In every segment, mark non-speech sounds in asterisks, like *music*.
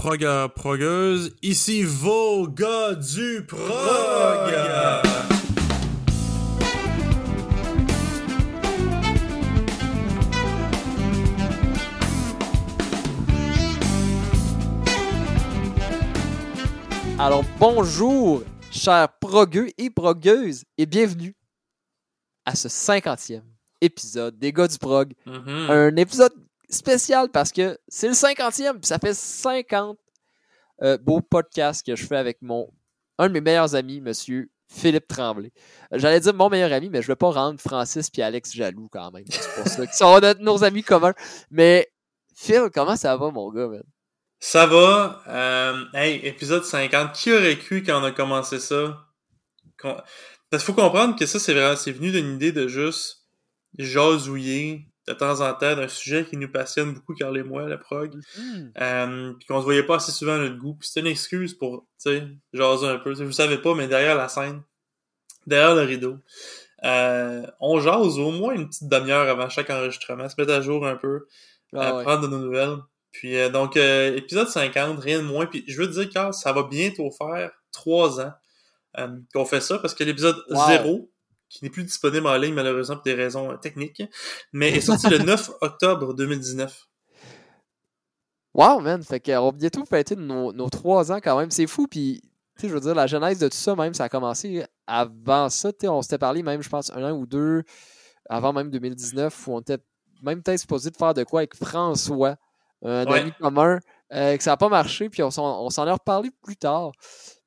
Proga progueuse, ici vos gars du prog. Alors bonjour, chers progueux et progueuses, et bienvenue à ce cinquantième épisode des gars du prog. Mhm. Un épisode spécial parce que c'est le cinquantième, puis ça fait 50 euh, beaux podcasts que je fais avec mon un de mes meilleurs amis, monsieur Philippe Tremblay. Euh, J'allais dire mon meilleur ami, mais je ne vais pas rendre Francis et Alex jaloux quand même. C'est pour ça qu'ils sont *laughs* nos amis communs. Mais Phil, comment ça va, mon gars, man? Ça va. Euh, hey, épisode 50. Qui aurait cru quand on a commencé ça? Qu'on- Parce qu'il faut comprendre que ça, c'est vraiment, c'est venu d'une idée de juste jasouiller de temps en temps d'un sujet qui nous passionne beaucoup, Carl et moi, la prog. Hmm. Euh, puis qu'on se voyait pas assez souvent à notre goût. Puis c'était une excuse pour, tu sais, jaser un peu. Vous savez pas, mais derrière la scène, derrière le rideau, euh, on jase au moins une petite demi-heure avant chaque enregistrement, se mettre à jour un peu Ah ouais. prendre de nos nouvelles. Puis euh, donc, euh, épisode 50, rien de moins. Puis je veux te dire, Carl, ça va bientôt faire trois ans euh, qu'on fait ça, parce que l'épisode Wow. 0, qui n'est plus disponible en ligne malheureusement pour des raisons euh, techniques, mais est sorti le *laughs* 9 octobre 2019. Wow, man. Fait qu'on va bientôt fêter nos, nos trois ans quand même. C'est fou. Puis, tu sais, je veux dire, la genèse de tout ça, même, ça a commencé avant ça. Tu sais, on s'était parlé même, je pense, un an ou deux avant même 2019, où on était même peut-être supposé de faire de quoi avec François, un Ouais. ami commun, euh, que ça n'a pas marché. Puis, on s'en on s'en est reparlé plus tard.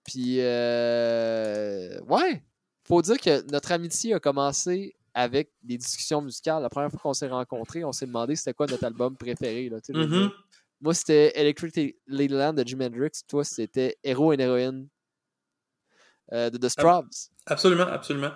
Puis, euh, ouais. Faut dire que notre amitié a commencé avec des discussions musicales. La première fois qu'on s'est rencontrés, on s'est demandé c'était quoi notre album préféré. Là. Mhm. Moi, c'était Electric Ladyland de Jimi Hendrix. Toi, c'était Héros et Héroïne euh, de The Strobs. Absolument, absolument.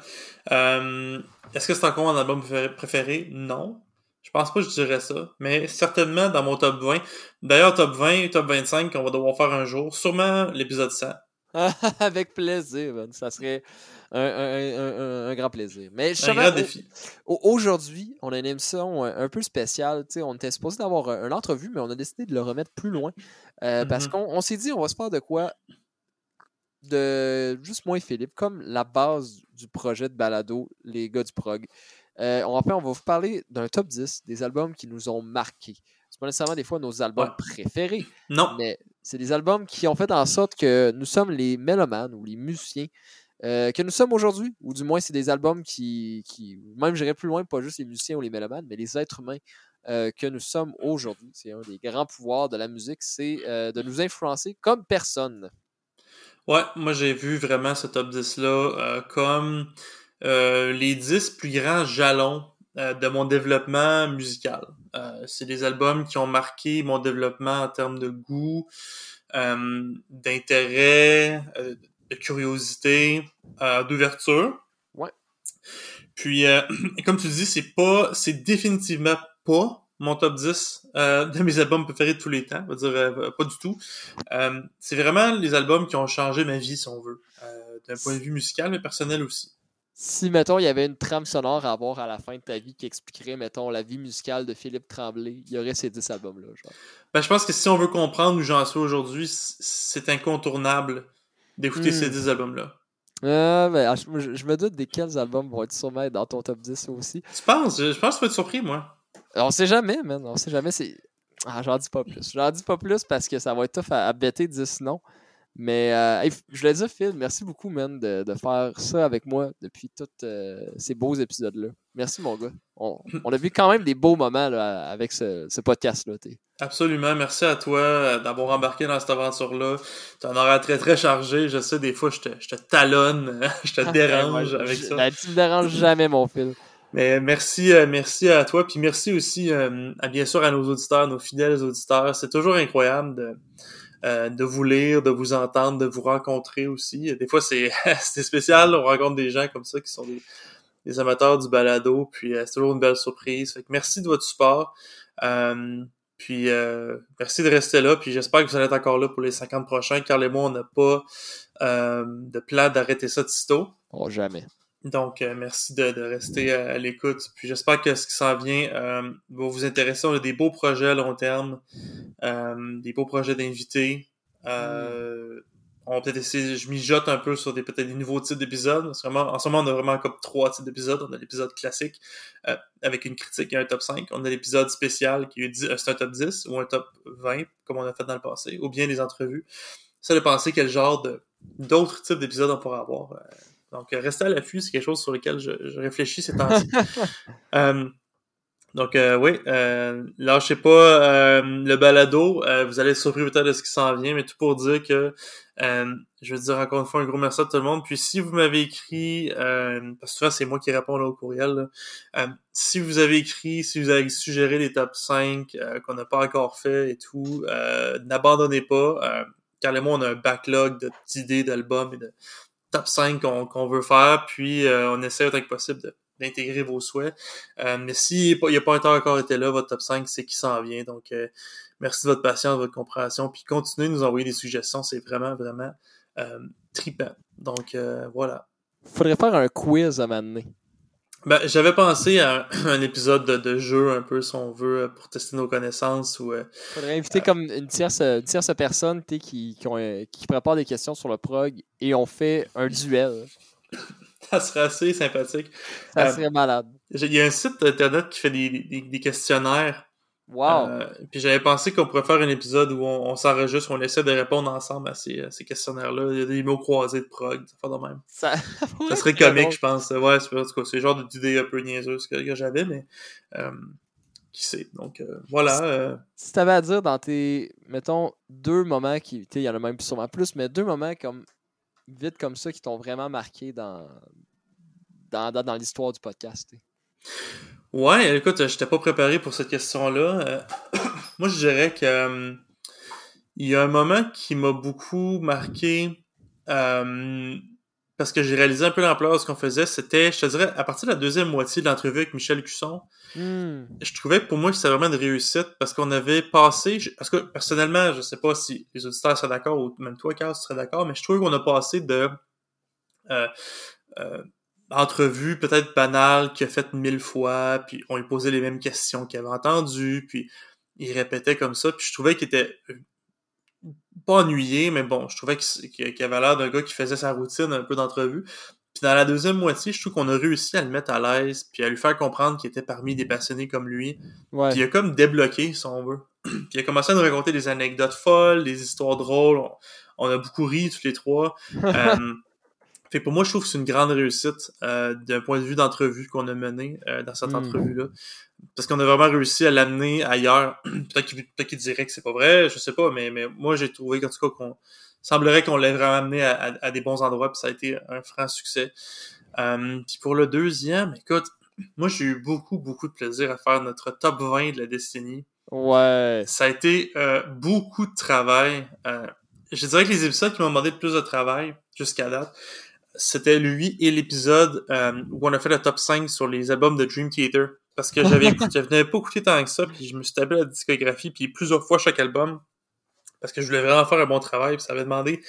Euh, Est-ce que c'est encore mon album préféré- préféré? Non. Je pense pas que je dirais ça, mais certainement dans mon top 20. D'ailleurs, top 20, top 25 qu'on va devoir faire un jour. Sûrement l'épisode 100. *laughs* Avec plaisir, man. Ça serait un, un- un- un- un grand plaisir. Mais Un grand défi. au- aujourd'hui, on a une émission un, un peu spéciale. On était supposé d'avoir un- une entrevue, mais on a décidé de le remettre plus loin. Euh, Parce Mhm. qu'on on s'est dit, on va se faire de quoi de juste moi et Philippe, comme la base du projet de balado, les gars du prog. Euh, on, va, on va vous parler d'un top 10 des albums qui nous ont marqués. C'est pas nécessairement des fois nos albums Ouais. préférés, Non. mais c'est des albums qui ont fait en sorte que nous sommes les mélomanes ou les musiciens euh, que nous sommes aujourd'hui, ou du moins c'est des albums qui, qui même j'irais plus loin, pas juste les musiciens ou les mélomanes, mais les êtres humains euh, que nous sommes aujourd'hui. C'est un des grands pouvoirs de la musique, c'est euh, de nous influencer comme personne. Ouais, moi j'ai vu vraiment ce top 10-là euh, comme les 10 plus grands jalons de mon développement musical. Euh, c'est des albums qui ont marqué mon développement en termes de goût, euh, d'intérêt, euh, de curiosité, d'ouverture. Ouais. Puis, *clears throat* comme tu dis, c'est pas, c'est définitivement pas mon top 10 euh, de mes albums préférés de tous les temps. On va dire pas du tout. C'est vraiment les albums qui ont changé ma vie, si on veut. D'un point de vue musical, mais personnel aussi. Si, mettons, il y avait une trame sonore à avoir à la fin de ta vie qui expliquerait, mettons, la vie musicale de Philippe Tremblay, il y aurait ces 10 albums-là. Ben, je pense que si on veut comprendre où j'en suis aujourd'hui, c'est incontournable d'écouter Hmm. ces 10 albums-là. Euh, ben, ah, je, je me doute desquels albums vont être sûrement être dans ton top 10 aussi. Tu penses? Je, je pense que tu vas être surpris, moi. On sait jamais, man. On sait jamais. C'est... Ah, j'en dis pas plus. J'en dis pas plus parce que ça va être tough à, à bêter 10 noms. Mais euh, hey, je voulais dire, Phil, merci beaucoup, man, de, de faire ça avec moi depuis tous euh, ces beaux épisodes-là. Merci, mon gars. On, *laughs* on a vu quand même des beaux moments là, avec ce, ce podcast-là. Absolument. Merci à toi euh, d'avoir embarqué dans cette aventure-là. Tu en auras très, très chargé. Je sais, des fois, je te, je te talonne, *laughs* je te *laughs* dérange Ouais, avec je- ça. ben, tu me déranges jamais, mon Phil. Mais merci, euh, merci à toi, puis merci aussi, euh, à, bien sûr, à nos auditeurs, nos fidèles auditeurs. C'est toujours incroyable de, euh, de vous lire, de vous entendre, de vous rencontrer aussi. Des fois, c'est *laughs* spécial, on rencontre des gens comme ça qui sont des, amateurs du balado, puis euh, c'est toujours une belle surprise. Fait que merci de votre support. Euh, puis merci de rester là, puis j'espère que vous allez être encore là pour les 50 prochains. Carl et moi, on n'a pas de plan d'arrêter ça de sitôt. Jamais. Donc, euh, merci de, rester à, à l'écoute. Puis j'espère que ce qui s'en vient euh, va vous intéresser. On a des beaux projets à long terme, euh, des beaux projets d'invités. Euh, On va peut-être essayer, je mijote un peu sur des peut-être des nouveaux types d'épisodes. En ce moment, on a vraiment comme trois types d'épisodes. On a l'épisode classique euh, avec une critique et un top 5. On a l'épisode spécial qui est, euh, un top 10 ou un top 20, comme on a fait dans le passé, ou bien des entrevues. Ça de penser quel genre d'autres types d'épisodes on pourra avoir. Donc, euh, restez à l'affût, c'est quelque chose sur lequel je, je réfléchis ces temps-ci. *laughs* Euh, donc, euh, oui, euh, lâchez pas euh, le balado. Euh, vous allez être surpris peut-être de ce qui s'en vient, mais tout pour dire que je veux dire encore une fois un gros merci à tout le monde. Puis si vous m'avez écrit, parce que souvent c'est moi qui réponds là, au courriel, là, si vous avez écrit, si vous avez suggéré les top 5 euh, qu'on n'a pas encore fait et tout, n'abandonnez pas. Car et moi, on a un backlog d'idées, d'albums et de top 5 qu'on veut faire. Puis euh, on essaie autant que possible d'intégrer vos souhaits. Euh, mais s'il n'y a pas encore été là, votre top 5, c'est qui s'en vient. Donc, euh, merci de votre patience, de votre compréhension. Puis continuez de nous envoyer des suggestions. C'est vraiment, vraiment trippant. Donc, voilà. Faudrait faire un quiz à m'amener. Ben, j'avais pensé à *clears throat* un, épisode de, de jeu, un peu, si on veut, euh, pour tester nos connaissances. ou euh, Faudrait inviter comme une tierce, une tierce personne qui, qui, ont, euh, qui prépare des questions sur le prog et on fait un duel. *laughs* ça serait assez sympathique. Ça Euh, serait malade. Il y a un site internet qui fait des, des, des questionnaires Wow! Euh, puis j'avais pensé qu'on pourrait faire un épisode où on, on s'enregistre, on essaie de répondre ensemble à ces, à ces questionnaires-là. Il y a des mots croisés de prog, ça fait de même. ça, *laughs* Ça serait comique, je pense. Ouais, c'est en tout cas, c'est le genre d'idée un peu niaiseuse que, que j'avais, mais euh, qui sait. Donc euh, voilà. euh, Si t'avais à dire dans tes, mettons, deux moments qui, il y en a même sûrement plus, mais deux moments comme, vite comme ça qui t'ont vraiment marqué dans, dans, dans, dans l'histoire du podcast. Ouais, écoute, je j'étais pas préparé pour cette question-là. Euh, *coughs* moi, je dirais que euh, il y a un moment qui m'a beaucoup marqué euh, parce que j'ai réalisé un peu l'ampleur de ce qu'on faisait. C'était, je te dirais, à partir de la deuxième moitié de l'entrevue avec Michel Cusson, Hmm. je trouvais que pour moi, c'était vraiment une réussite parce qu'on avait passé, parce que personnellement, je sais pas si les auditeurs seraient d'accord ou même toi, Carl, tu serais d'accord, mais je trouve qu'on a passé de euh, euh, entrevue peut-être banale qu'il a faite mille fois, puis on lui posait les mêmes questions qu'il avait entendues, puis il répétait comme ça, puis je trouvais qu'il était euh, pas ennuyé, mais bon, je trouvais qu'il qu'il avait l'air d'un gars qui faisait sa routine un peu d'entrevue. Puis dans la deuxième moitié, je trouve qu'on a réussi à le mettre à l'aise, puis à lui faire comprendre qu'il était parmi des passionnés comme lui. Ouais. Puis il a comme débloqué, si on veut. puis il a commencé à nous raconter des anecdotes folles, des histoires drôles. On, on a beaucoup ri tous les trois. *laughs* Euh, fait que pour moi, je trouve que c'est une grande réussite euh, d'un point de vue d'entrevue qu'on a mené euh, dans cette Mm. entrevue-là. Parce qu'on a vraiment réussi à l'amener ailleurs. *clears throat* peut-être qu'il peut qu'il dirait que c'est pas vrai, je sais pas, mais, mais moi j'ai trouvé qu'en tout cas qu'on semblerait qu'on l'ait vraiment amené à, à- à des bons endroits, puis ça a été un franc succès. Euh, puis pour le deuxième, écoute, moi j'ai eu beaucoup, beaucoup de plaisir à faire notre top 20 de la décennie. Ouais. Ça a été euh, beaucoup de travail. Euh, je dirais que les épisodes qui m'ont demandé le plus de travail jusqu'à date, c'était lui et l'épisode euh, où on a fait le top 5 sur les albums de Dream Theater. Parce que *laughs* j'avais n'avais pas écouté tant que ça, puis je me suis tapé la discographie, puis plusieurs fois chaque album. Parce que je voulais vraiment faire un bon travail, puis ça avait demandé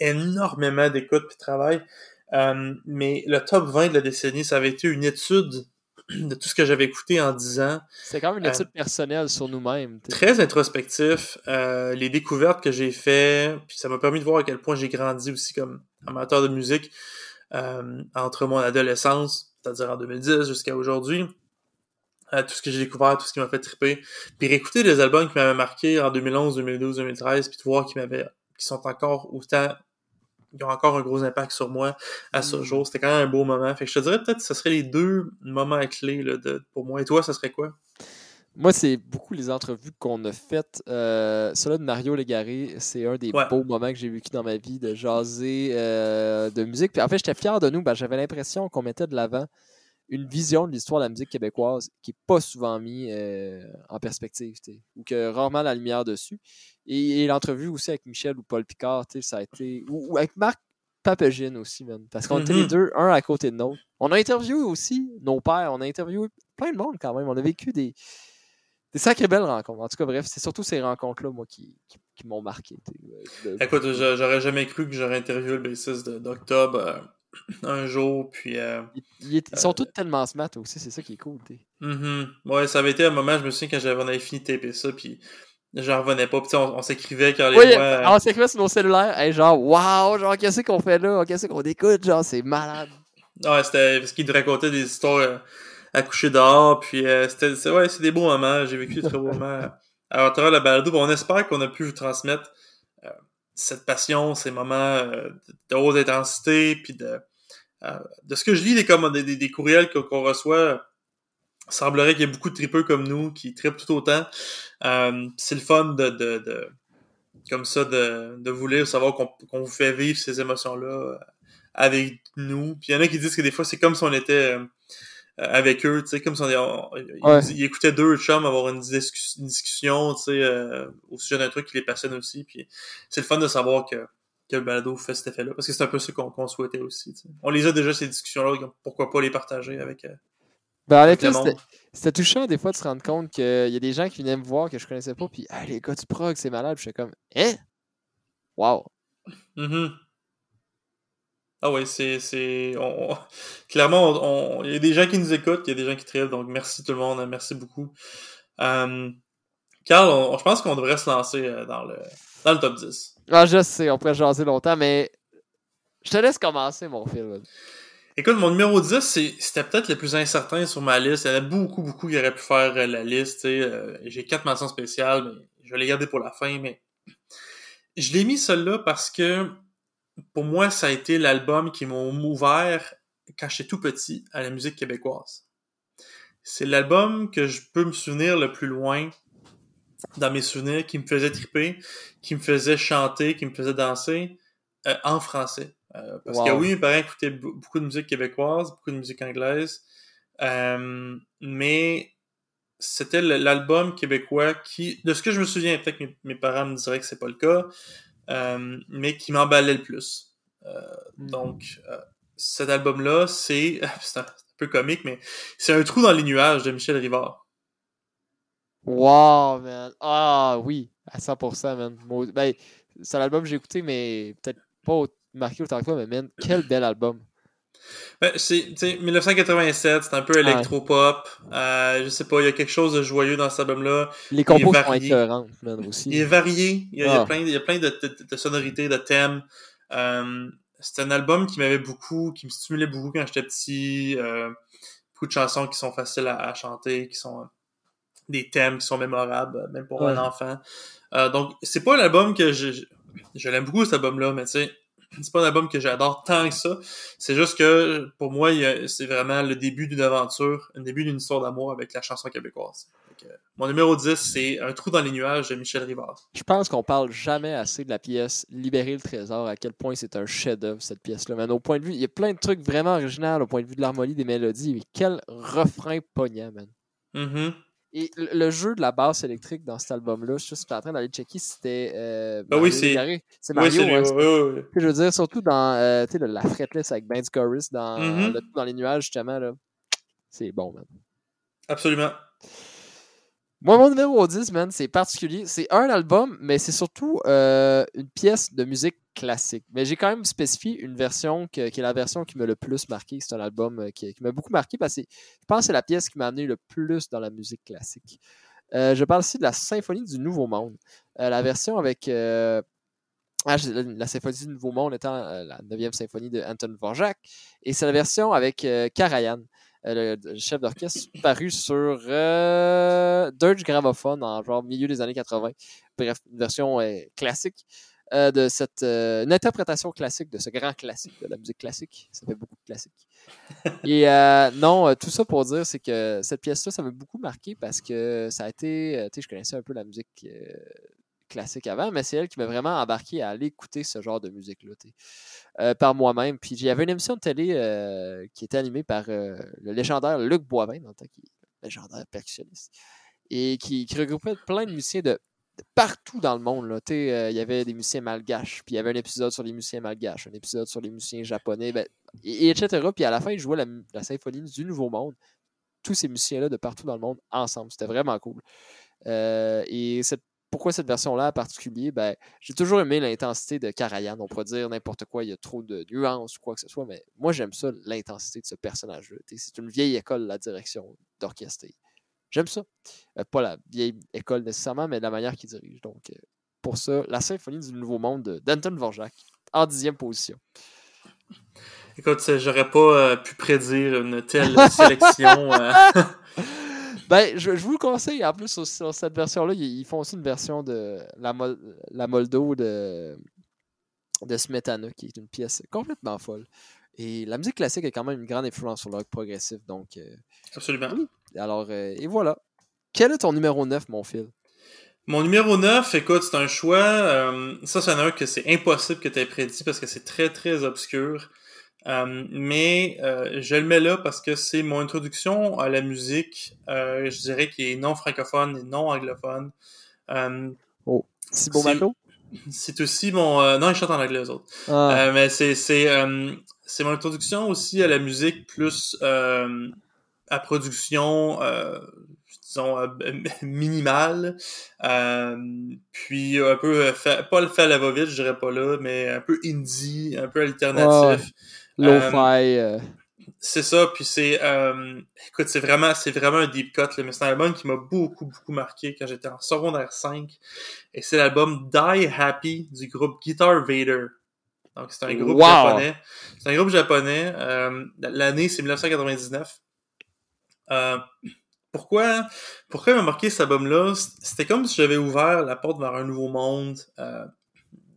énormément d'écoute puis de travail. Euh, mais le top 20 de la décennie, ça avait été une étude de tout ce que j'avais écouté en 10 ans. C'est quand même une Euh, étude personnelle sur nous-mêmes. très introspectif. Euh, les découvertes que j'ai fait, puis ça m'a permis de voir à quel point j'ai grandi aussi comme amateur de musique euh, entre mon adolescence, c'est-à-dire en 2010 jusqu'à aujourd'hui. Euh, tout ce que j'ai découvert, tout ce qui m'a fait triper. Puis réécouter des albums qui m'avaient marqué en 2011, 2012, 2013, puis de voir qu'ils m'avaient, qui sont encore autant, qui ont encore un gros impact sur moi à ce Mm. jour. C'était quand même un beau moment. Fait que je te dirais peut-être que ce serait les deux moments clés là, de, pour moi. Et toi, ça serait quoi? Moi, c'est beaucoup les entrevues qu'on a faites. Euh, celui de Mario Légaré, c'est un des Ouais. beaux moments que j'ai vécu dans ma vie de jaser euh, de musique. Puis en fait, j'étais fier de nous. Ben, J'avais l'impression qu'on mettait de l'avant une vision de l'histoire de la musique québécoise qui n'est pas souvent mise euh, en perspective, ou que rarement la lumière dessus. Et, et l'entrevue aussi avec Michel ou Paul Picard, ça a été. Ou, ou avec Marc Papagine aussi, man. Parce qu'on était les deux, un à côté de l'autre. On a interviewé aussi nos pères, on a interviewé plein de monde quand même. On a vécu des, des sacrées belles rencontres. En tout cas, bref, c'est surtout ces rencontres-là, moi, qui, qui, qui m'ont marqué. tu euh, de- Écoute, j'aurais jamais cru que j'aurais interviewé le bassiste d'Octobre. euh, *clears throat* un jour. Puis, euh, ils, sont tous tellement smart aussi, c'est ça qui est cool. Mm Ouais, ça avait été un moment, je me souviens quand j'avais, on avait fini de taper ça, puis j'en revenais pas. Puis on, s'écrivait quand les oui, on s'écrivait sur nos cellulaires, et genre, waouh, genre, qu'est-ce qu'on fait là, qu'est-ce qu'on écoute, genre, c'est malade. Ouais, c'était parce qu'il racontait des histoires à coucher dehors, puis c'était, ouais, c'est des beaux moments, j'ai vécu des très beaux moments à travers la balado. On espère qu'on a pu vous transmettre cette passion, ces moments euh, de haute intensité, puis de, euh, de ce que je lis des, comme, des, des, courriels qu'on reçoit, semblerait qu'il y ait beaucoup de tripeux comme nous qui tripent tout autant. Euh, c'est le fun de, de, de, comme ça de, de vous lire, savoir qu'on vous fait vivre ces émotions-là avec nous. Puis il y en a qui disent que des fois c'est comme si on était euh, avec eux, tu sais, comme si on, ils, écoutaient deux chums avoir une, discussion, tu sais, euh, au sujet d'un truc qui les passionne aussi, puis c'est le fun de savoir que, que le balado fait cet effet-là, parce que c'est un peu ce qu'on souhaitait aussi, tu sais. On les a déjà, ces discussions-là, pourquoi pas les partager avec... Euh, ben, c'était touchant des fois de se rendre compte qu'il y a des gens qui venaient me voir que je connaissais pas, puis ah, les gars du prog, c'est malade, puis j'étais comme, hein? Wow! Mm ah oui, c'est. c'est Clairement, il y a des gens qui nous écoutent, il y a des gens qui trillent, donc merci tout le monde, merci beaucoup. Euh... Carl, je pense qu'on devrait se lancer euh, dans le, dans le top 10. Ah, je sais, on pourrait jaser longtemps, mais je te laisse commencer, mon film. Écoute, mon numéro 10, c'était peut-être le plus incertain sur ma liste. Il y en a beaucoup, beaucoup qui auraient pu faire euh, la liste. Euh, j'ai quatre mentions spéciales, mais je vais les garder pour la fin. Mais je l'ai mis celle-là parce que pour moi, ça a été l'album qui m'a ouvert quand j'étais tout petit à la musique québécoise. C'est l'album que je peux me souvenir le plus loin dans mes souvenirs, qui me faisait triper, qui me faisait chanter, qui me faisait danser euh, en français. Euh, parce que oui, mes parents écoutaient beaucoup de musique québécoise, beaucoup de musique anglaise, euh, mais c'était l'album québécois qui, de ce que je me souviens, peut-être que mes, parents me diraient que c'est pas le cas, mais qui m'emballait le plus. Euh, hmm. Donc, euh, cet album-là, c'est, *laughs* c'est un, peu comique, mais c'est un trou dans les nuages de Michel Rivard. Wow, man. Ah oui, à 100%, man. Ben, c'est l'album que j'ai écouté, mais peut-être pas marqué autant que toi, mais man, quel bel album. Ben, c'est 1987, c'est un peu électro-pop. Euh, je sais pas, il y a quelque chose de joyeux dans cet album-là. Les compos sont écœurantes, aussi. Il est varié. Il y a, ah. plein, il y a plein de, de, sonorités, de thèmes. Euh, c'est un album qui m'avait beaucoup, qui me stimulait beaucoup quand j'étais petit. Euh, beaucoup de chansons qui sont faciles à, chanter, qui sont des thèmes qui sont mémorables, même pour un enfant. Donc, c'est pas un album que je, je l'aime beaucoup cet album-là, mais tu sais, c'est pas un album que j'adore tant que ça. C'est juste que pour moi, c'est vraiment le début d'une aventure, le début d'une histoire d'amour avec la chanson québécoise. mon numéro 10, c'est Un trou dans les nuages de Michel Rivard. Je pense qu'on parle jamais assez de la pièce Libérer le trésor, à quel point c'est un chef-d'œuvre cette pièce-là. Mais au point de vue, il y a plein de trucs vraiment originaux au point de vue de l'harmonie des mélodies. Mais quel refrain poignant, man. Mm-hmm. Et le jeu de la basse électrique dans cet album-là, je suis en train d'aller checker c'était. Euh, ah oui, c'est. C'est Mario. Oui, oui, oui, Je veux dire, surtout dans euh, la fretless avec Ben's Chorus dans, mm-hmm. dans les nuages, justement. là C'est bon, man. Absolument. Moi, mon numéro 10, man, c'est particulier. C'est un album, mais c'est surtout euh, une pièce de musique classique. Mais j'ai quand même spécifié une version qui est la version qui m'a le plus marqué. C'est un album euh, qui, m'a beaucoup marqué parce que je pense que c'est la pièce qui m'a amené le plus dans la musique classique. Euh, je parle aussi de la Symphonie du Nouveau Monde. la version avec. Ah, la Symphonie du Nouveau Monde étant la 9e symphonie de Anton Dvorak. Et c'est la version avec Karajan. Euh, le, chef d'orchestre, paru sur euh, Dirge Gramophone en genre milieu des années 80. Bref, une version euh, classique de cette une interprétation classique de ce grand classique de la musique classique. Ça fait beaucoup de classiques. *laughs* Et non, tout ça pour dire, c'est que cette pièce-là, ça m'a beaucoup marqué parce que ça a été, tu sais, je connaissais un peu la musique classique avant, mais c'est elle qui m'a vraiment embarqué à aller écouter ce genre de musique-là euh, par moi-même. Puis avait une émission de télé euh, qui était animée par euh, le légendaire Luc Boivin, dans le temps, qui est légendaire percussionniste, et qui, regroupait plein de musiciens de, partout dans le monde. Il y avait des musiciens malgaches, puis il y avait un épisode sur les musiciens malgaches, un épisode sur les musiciens japonais, ben, et, etc. Puis à la fin, il jouait la, la symphonie du Nouveau Monde. Tous ces musiciens-là de partout dans le monde ensemble. C'était vraiment cool. et cette pourquoi cette version-là en particulier? Ben, j'ai toujours aimé l'intensité de Karayan. On pourrait dire n'importe quoi, il y a trop de nuances ou quoi que ce soit, mais moi j'aime ça, l'intensité de ce personnage-là. C'est une vieille école, la direction d'orchestre. J'aime ça. Euh, pas la vieille école nécessairement, mais la manière qu'il dirige. Donc, euh, pour ça, la symphonie du Nouveau Monde d'Anton Vorjak, en dixième position. Écoute, j'aurais pas euh, pu prédire une telle sélection. *laughs* *laughs* ben, je, vous le conseille. En plus, sur, cette version-là, ils, font aussi une version de la, la Moldo de, de Smetana, qui est une pièce complètement folle. Et la musique classique a quand même une grande influence sur le rock progressif. Donc, Absolument. Alors, et voilà. Quel est ton numéro 9, mon fil? Mon numéro 9, écoute, c'est un choix. Euh, ça, c'est un que c'est impossible que tu aies prédit parce que c'est très, très obscur. Euh, mais euh, je le mets là parce que c'est mon introduction à la musique, je dirais, qui est non francophone et non anglophone. oh, c'est beau C'est aussi mon... non, ils chantent en anglais, eux autres. Ah. mais c'est c'est c'est mon introduction aussi à la musique plus à production disons, euh, *laughs* minimale. Euh, puis un peu, pas le fait à la va-vite, je dirais pas là, mais un peu indie, un peu alternatif. Lo-fi. C'est ça, puis c'est écoute, c'est vraiment c'est vraiment un deep cut, là, mais c'est un album qui m'a beaucoup beaucoup marqué quand j'étais en secondaire 5 et c'est l'album Die Happy du groupe Guitar Vader. Donc c'est un groupe japonais. C'est un groupe japonais, l'année c'est 1999. Euh, pourquoi, pourquoi il m'a marqué cet album-là? C'était comme si j'avais ouvert la porte vers un nouveau monde euh,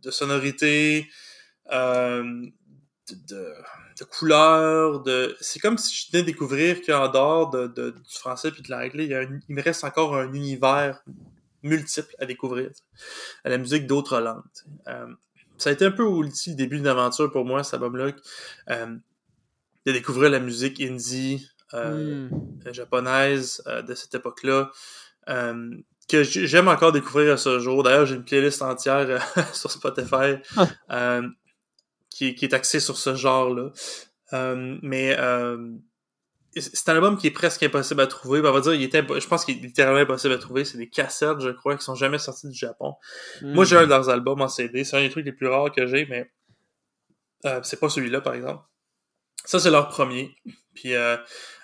de sonorité, euh, de, de, couleurs, de. C'est comme si je venais découvrir qu'en dehors de, de, du français puis de l'anglais, il, il me reste encore un univers multiple à découvrir, à la musique d'autres langues. Euh, ça a été un peu aussi le début d'une aventure pour moi, cet album-là, euh, de découvrir la musique indie, euh, hmm. japonaise euh, de cette époque-là que j'aime encore découvrir à ce jour. D'ailleurs, j'ai une playlist entière *laughs* sur Spotify ah. Qui, qui, est axée sur ce genre-là. mais c'est un album qui est presque impossible à trouver. Ben, on va dire, il était, je pense qu'il est littéralement impossible à trouver. C'est des cassettes, je crois, qui sont jamais sorties du Japon. Moi, j'ai un de leurs albums en CD. C'est un des trucs les plus rares que j'ai, mais euh, c'est pas celui-là, par exemple. Ça, c'est leur premier. Puis euh,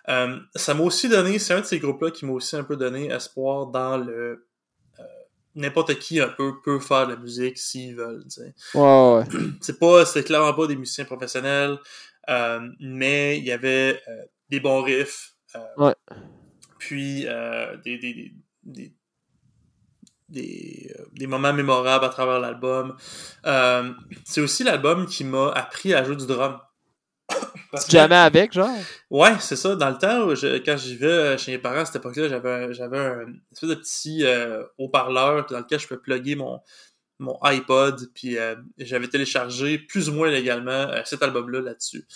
euh, ça m'a aussi donné, c'est un de ces groupes-là qui m'a aussi un peu donné espoir dans le euh, n'importe qui un peu peut faire de la musique s'ils veulent. Ouais, *clears throat* C'est pas, c'est clairement pas des musiciens professionnels, euh, mais il y avait des bons riffs. ouais. Puis des, des, des, des, des, moments mémorables à travers l'album. c'est aussi l'album qui m'a appris à jouer du drum. Tu jamais avec, genre? Ouais, c'est ça. Dans le temps, quand j'y vais euh, chez mes parents à cette époque-là, j'avais, j'avais un espèce de petit euh, haut-parleur dans lequel je peux plugger mon, mon iPod, puis euh, j'avais téléchargé plus ou moins légalement euh, cet album-là là-dessus.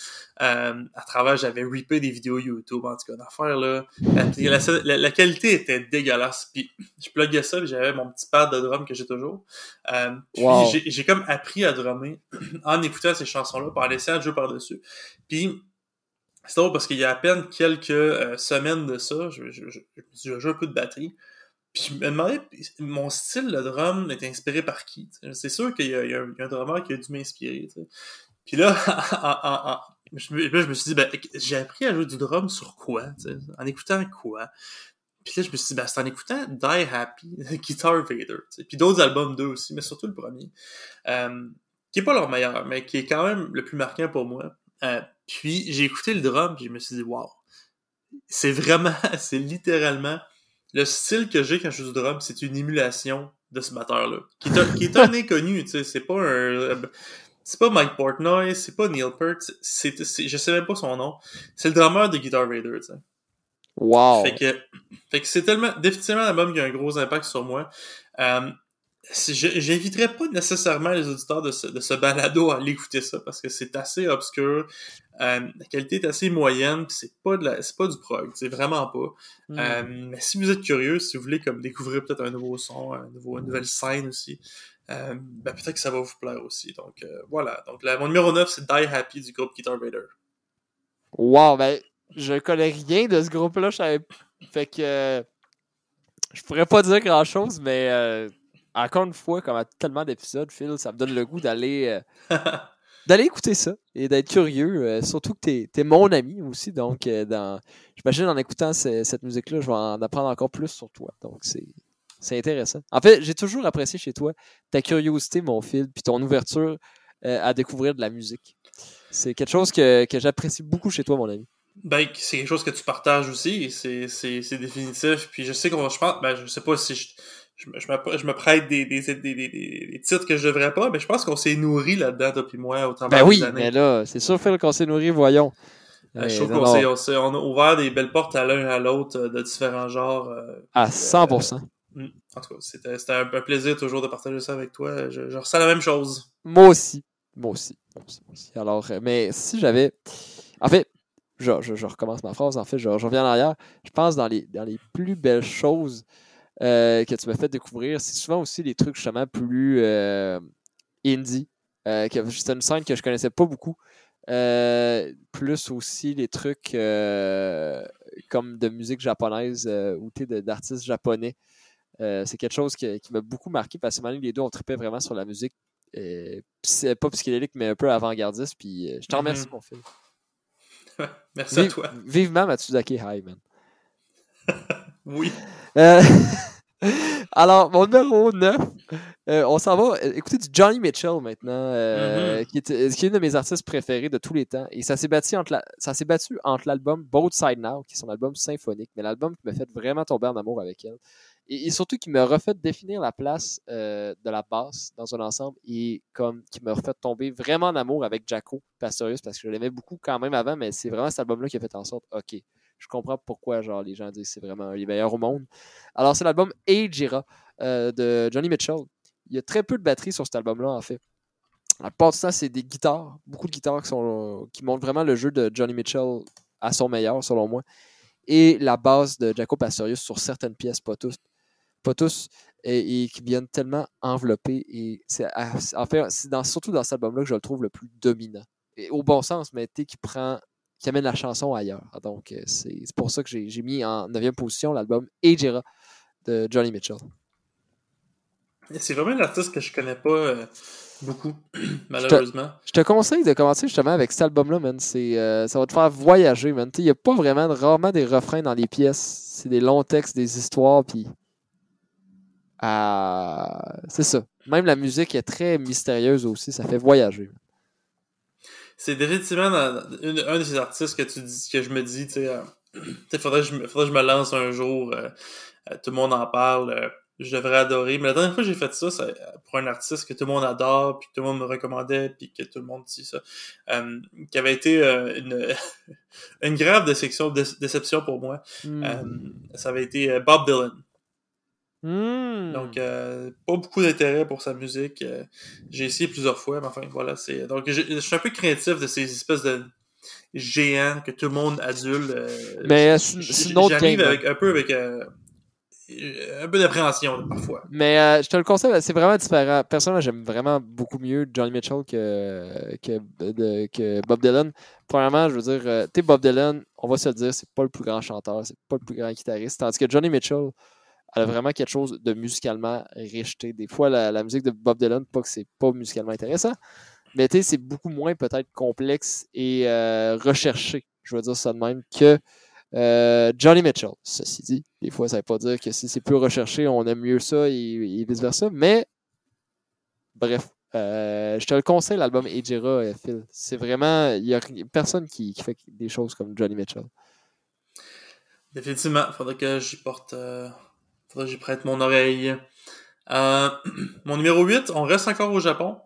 Euh, à travers, j'avais ripé des vidéos YouTube, en tout cas, d'affaires là. La, la, qualité était dégueulasse. Puis je pluguais ça, puis j'avais mon petit pad de drum que j'ai toujours. puis j'ai comme appris à drummer *clears throat* en écoutant ces chansons-là, par laisser un jeu par-dessus. Puis c'est drôle parce qu'il y a à peine quelques semaines de ça, je, je, je, je, un peu de batterie. Puis je me demandais, mon style de drum est inspiré par qui? C'est sûr qu'il y, a un drummer qui a dû m'inspirer. Puis là, *laughs* je, je me suis dit, ben, j'ai appris à jouer du drum sur quoi? En écoutant quoi? Puis là, je me suis dit, ben, c'est en écoutant Die Happy, *laughs* Guitar Vader. Puis d'autres albums d'eux aussi, mais surtout le premier. Euh, qui est pas leur meilleur, mais qui est quand même le plus marquant pour moi. Euh, puis j'ai écouté le drum, puis je me suis dit, wow, c'est vraiment, *laughs* c'est littéralement le style que j'ai quand je joue du drum, c'est une émulation de ce batteur-là. Qui est un, qui est un *laughs* inconnu, tu sais. C'est pas un. C'est pas Mike Portnoy, c'est pas Neil Peart, c'est, je sais même pas son nom. C'est le drummer de Guitar Vader, tu sais. Wow. Fait que, fait que c'est tellement, définitivement un album qui a un gros impact sur moi. Euh, j'inviterais pas nécessairement les auditeurs de ce, de ce balado à l'écouter ça parce que c'est assez obscur. Euh, la qualité est assez moyenne, c'est pas de la, c'est pas du prog, c'est vraiment pas. Hmm. Euh, mais si vous êtes curieux, si vous voulez comme découvrir peut-être un nouveau son, un nouveau, une nouvelle scène aussi, euh, ben peut-être que ça va vous plaire aussi. Donc voilà. Donc mon numéro 9, c'est Die Happy du groupe Guitar Vader. Wow, ben je connais rien de ce groupe-là, je savais... fait que je pourrais pas dire grand chose, mais encore une fois, comme à tellement d'épisodes, Phil, ça me donne le goût d'aller euh, écouter ça et d'être curieux. euh, surtout que t'es es mon ami aussi, donc euh, j'imagine en écoutant ce- cette musique-là, je vais en apprendre encore plus sur toi. Donc c'est c'est intéressant. En fait, j'ai toujours apprécié chez toi ta curiosité, mon Phil, puis ton ouverture à découvrir de la musique. C'est quelque chose que, que j'apprécie beaucoup chez toi, mon ami. Ben, c'est quelque chose que tu partages aussi, c'est définitif. Puis je sais qu'on je pense, ben, je sais pas si je, je, me- je me, je me prête des, des, des, des, titres que je devrais pas, mais je pense qu'on s'est nourri là-dedans, toi puis moi, au travers Ben oui, des années. mais là, c'est sûr, Phil, qu'on s'est nourri, voyons. Euh, je trouve qu'on s'est, on, on a ouvert des belles portes à l'un et à l'autre euh, de différents genres. euh, À 100%. mm. En tout cas, c'était, c'était un, un plaisir toujours de partager ça avec toi. Je, je ressens la même chose. Moi aussi. Moi aussi. Moi aussi, moi aussi. Alors, mais si j'avais. En fait, je, je- je recommence ma phrase. En fait, je, je reviens en arrière. Je pense dans les, dans les plus belles choses euh, que tu m'as fait découvrir, c'est souvent aussi les trucs justement plus euh, indie. Euh, c'était une scène que je connaissais pas beaucoup. Euh, plus aussi les trucs comme de musique japonaise ou d'artistes japonais. C'est quelque chose qui, qui m'a beaucoup marqué parce que les deux on trippait vraiment sur la musique pas psychédélique mais un peu avant-gardiste puis je te remercie Mhm. mon film *laughs* Merci à toi. vivement Matsuzaki High man *laughs* Oui. Euh, *laughs* alors mon numéro 9 euh, on s'en va euh, écouter du Johnny Mitchell maintenant euh, Mhm. qui, est, qui est une de mes artistes préférés de tous les temps et ça s'est battu entre la- ça s'est battu entre l'album Both Side Now qui est son album symphonique mais l'album qui m'a fait vraiment tomber en amour avec elle et, et surtout qui m'a refait définir la place euh, de la basse dans un ensemble et comme qui m'a refait tomber vraiment en amour avec Jaco Pastorius parce que je l'aimais beaucoup quand même avant, mais c'est vraiment cet album-là qui a fait en sorte, ok, je comprends pourquoi genre les gens disent que c'est vraiment un des meilleurs au monde. Alors c'est l'album Ejira euh, de Johnny Mitchell. Il y a très peu de batterie sur cet album-là en fait. La plupart du temps, c'est des guitares, beaucoup de guitares qui, sont, montrent vraiment le jeu de Johnny Mitchell à son meilleur, selon moi. Et la base de Jaco Pastorius sur certaines pièces, pas tous, pas tous, et, qui viennent tellement envelopper. Et c'est en fait, c'est surtout dans cet album-là que je le trouve le plus dominant. Au bon sens, mais qui prend, qui amène la chanson ailleurs. Donc, euh, c'est pour ça que j'ai mis en 9 position l'album Ejira de Johnny Mitchell. C'est vraiment un artiste que je connais pas euh, beaucoup, *clears throat* malheureusement. Je te conseille de commencer justement avec cet album-là, man. Euh, ça va te faire voyager, man. Il n'y a pas vraiment, rarement des refrains dans les pièces. C'est des longs textes, des histoires, puis. Ah, c'est ça. Même la musique est très mystérieuse aussi. Ça fait voyager. C'est définitivement dans- une- un de ces artistes que tu dis que je me dis, tu sais, euh, *clears throat* faudrait que je me, faudrait que je me lance un jour. euh, euh, tout le monde en parle. euh, je devrais adorer. Mais la dernière fois que j'ai fait ça, c'est pour un artiste que tout le monde adore, puis que tout le monde me recommandait, puis que tout le monde dit ça, euh, qui avait été euh, une, *laughs* une grave déception, dé- déception pour moi. Hmm. Euh, ça avait été Bob Dylan. Hmm. Donc, euh, pas beaucoup d'intérêt pour sa musique. euh, j'ai essayé plusieurs fois, mais enfin, voilà. c'est Donc, je, je suis un peu craintif de ces espèces de géants que tout le monde adule. euh, Mais, euh, une autre J'arrive game, avec un peu avec euh, un peu d'appréhension parfois. Mais euh, je te le conseille, c'est vraiment différent. Personnellement, j'aime vraiment beaucoup mieux Johnny Mitchell que, que, de- que Bob Dylan. Premièrement, je veux dire, euh, tu sais, Bob Dylan, on va se le dire, c'est pas le plus grand chanteur, c'est pas le plus grand guitariste. Tandis que Johnny Mitchell, elle a vraiment quelque chose de musicalement sais. Des fois, la, la musique de Bob Dylan, pas que c'est pas musicalement intéressant, mais tu sais, c'est beaucoup moins peut-être complexe et euh, recherché, je veux dire ça de même, que euh, Johnny Mitchell. Ceci dit, des fois, ça ne veut pas dire que si c'est plus recherché, on aime mieux ça et, et vice-versa, mais bref. euh, je te le conseille, l'album Ejira, Phil. C'est vraiment. Il n'y a personne qui, qui fait des choses comme Johnny Mitchell. Définitivement, faudrait que j'y porte. Faudrait que j'y prête mon oreille. Euh, *clears throat* mon numéro 8, on reste encore au Japon.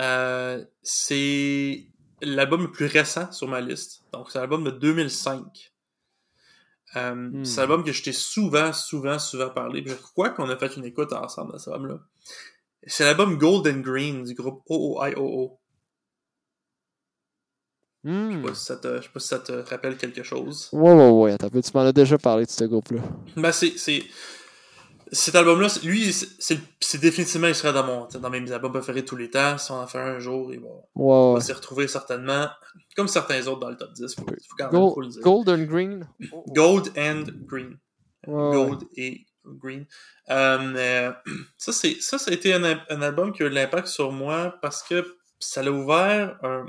Euh, c'est l'album le plus récent sur ma liste. Donc, c'est l'album de 2005. Euh, Hmm. C'est l'album que je t'ai souvent, souvent, souvent parlé. Puis Je crois qu'on a fait une écoute ensemble de cet album-là. C'est l'album Golden Green du groupe OOIOO. Je Hmm. sais pas si ça te, je sais pas si ça te rappelle quelque chose. Ouais, ouais, ouais. Attends, tu m'en as déjà parlé de ce groupe-là. Ben, c'est, c'est, cet album-là, lui, c'est, définitivement, il serait dans mon, dans mes albums préférés de tous les temps. Si on en fait un, jour, il va, va s'y retrouver certainement. Comme certains autres dans le top 10. Faut, faut quand même Gold- faut le dire. Green. Oh, oh. Gold and Green. Ouais, Gold et Green. Euh, euh, *clears throat* ça, c'est, ça, ça a été un, un album qui a eu de l'impact sur moi parce que ça l'a ouvert un...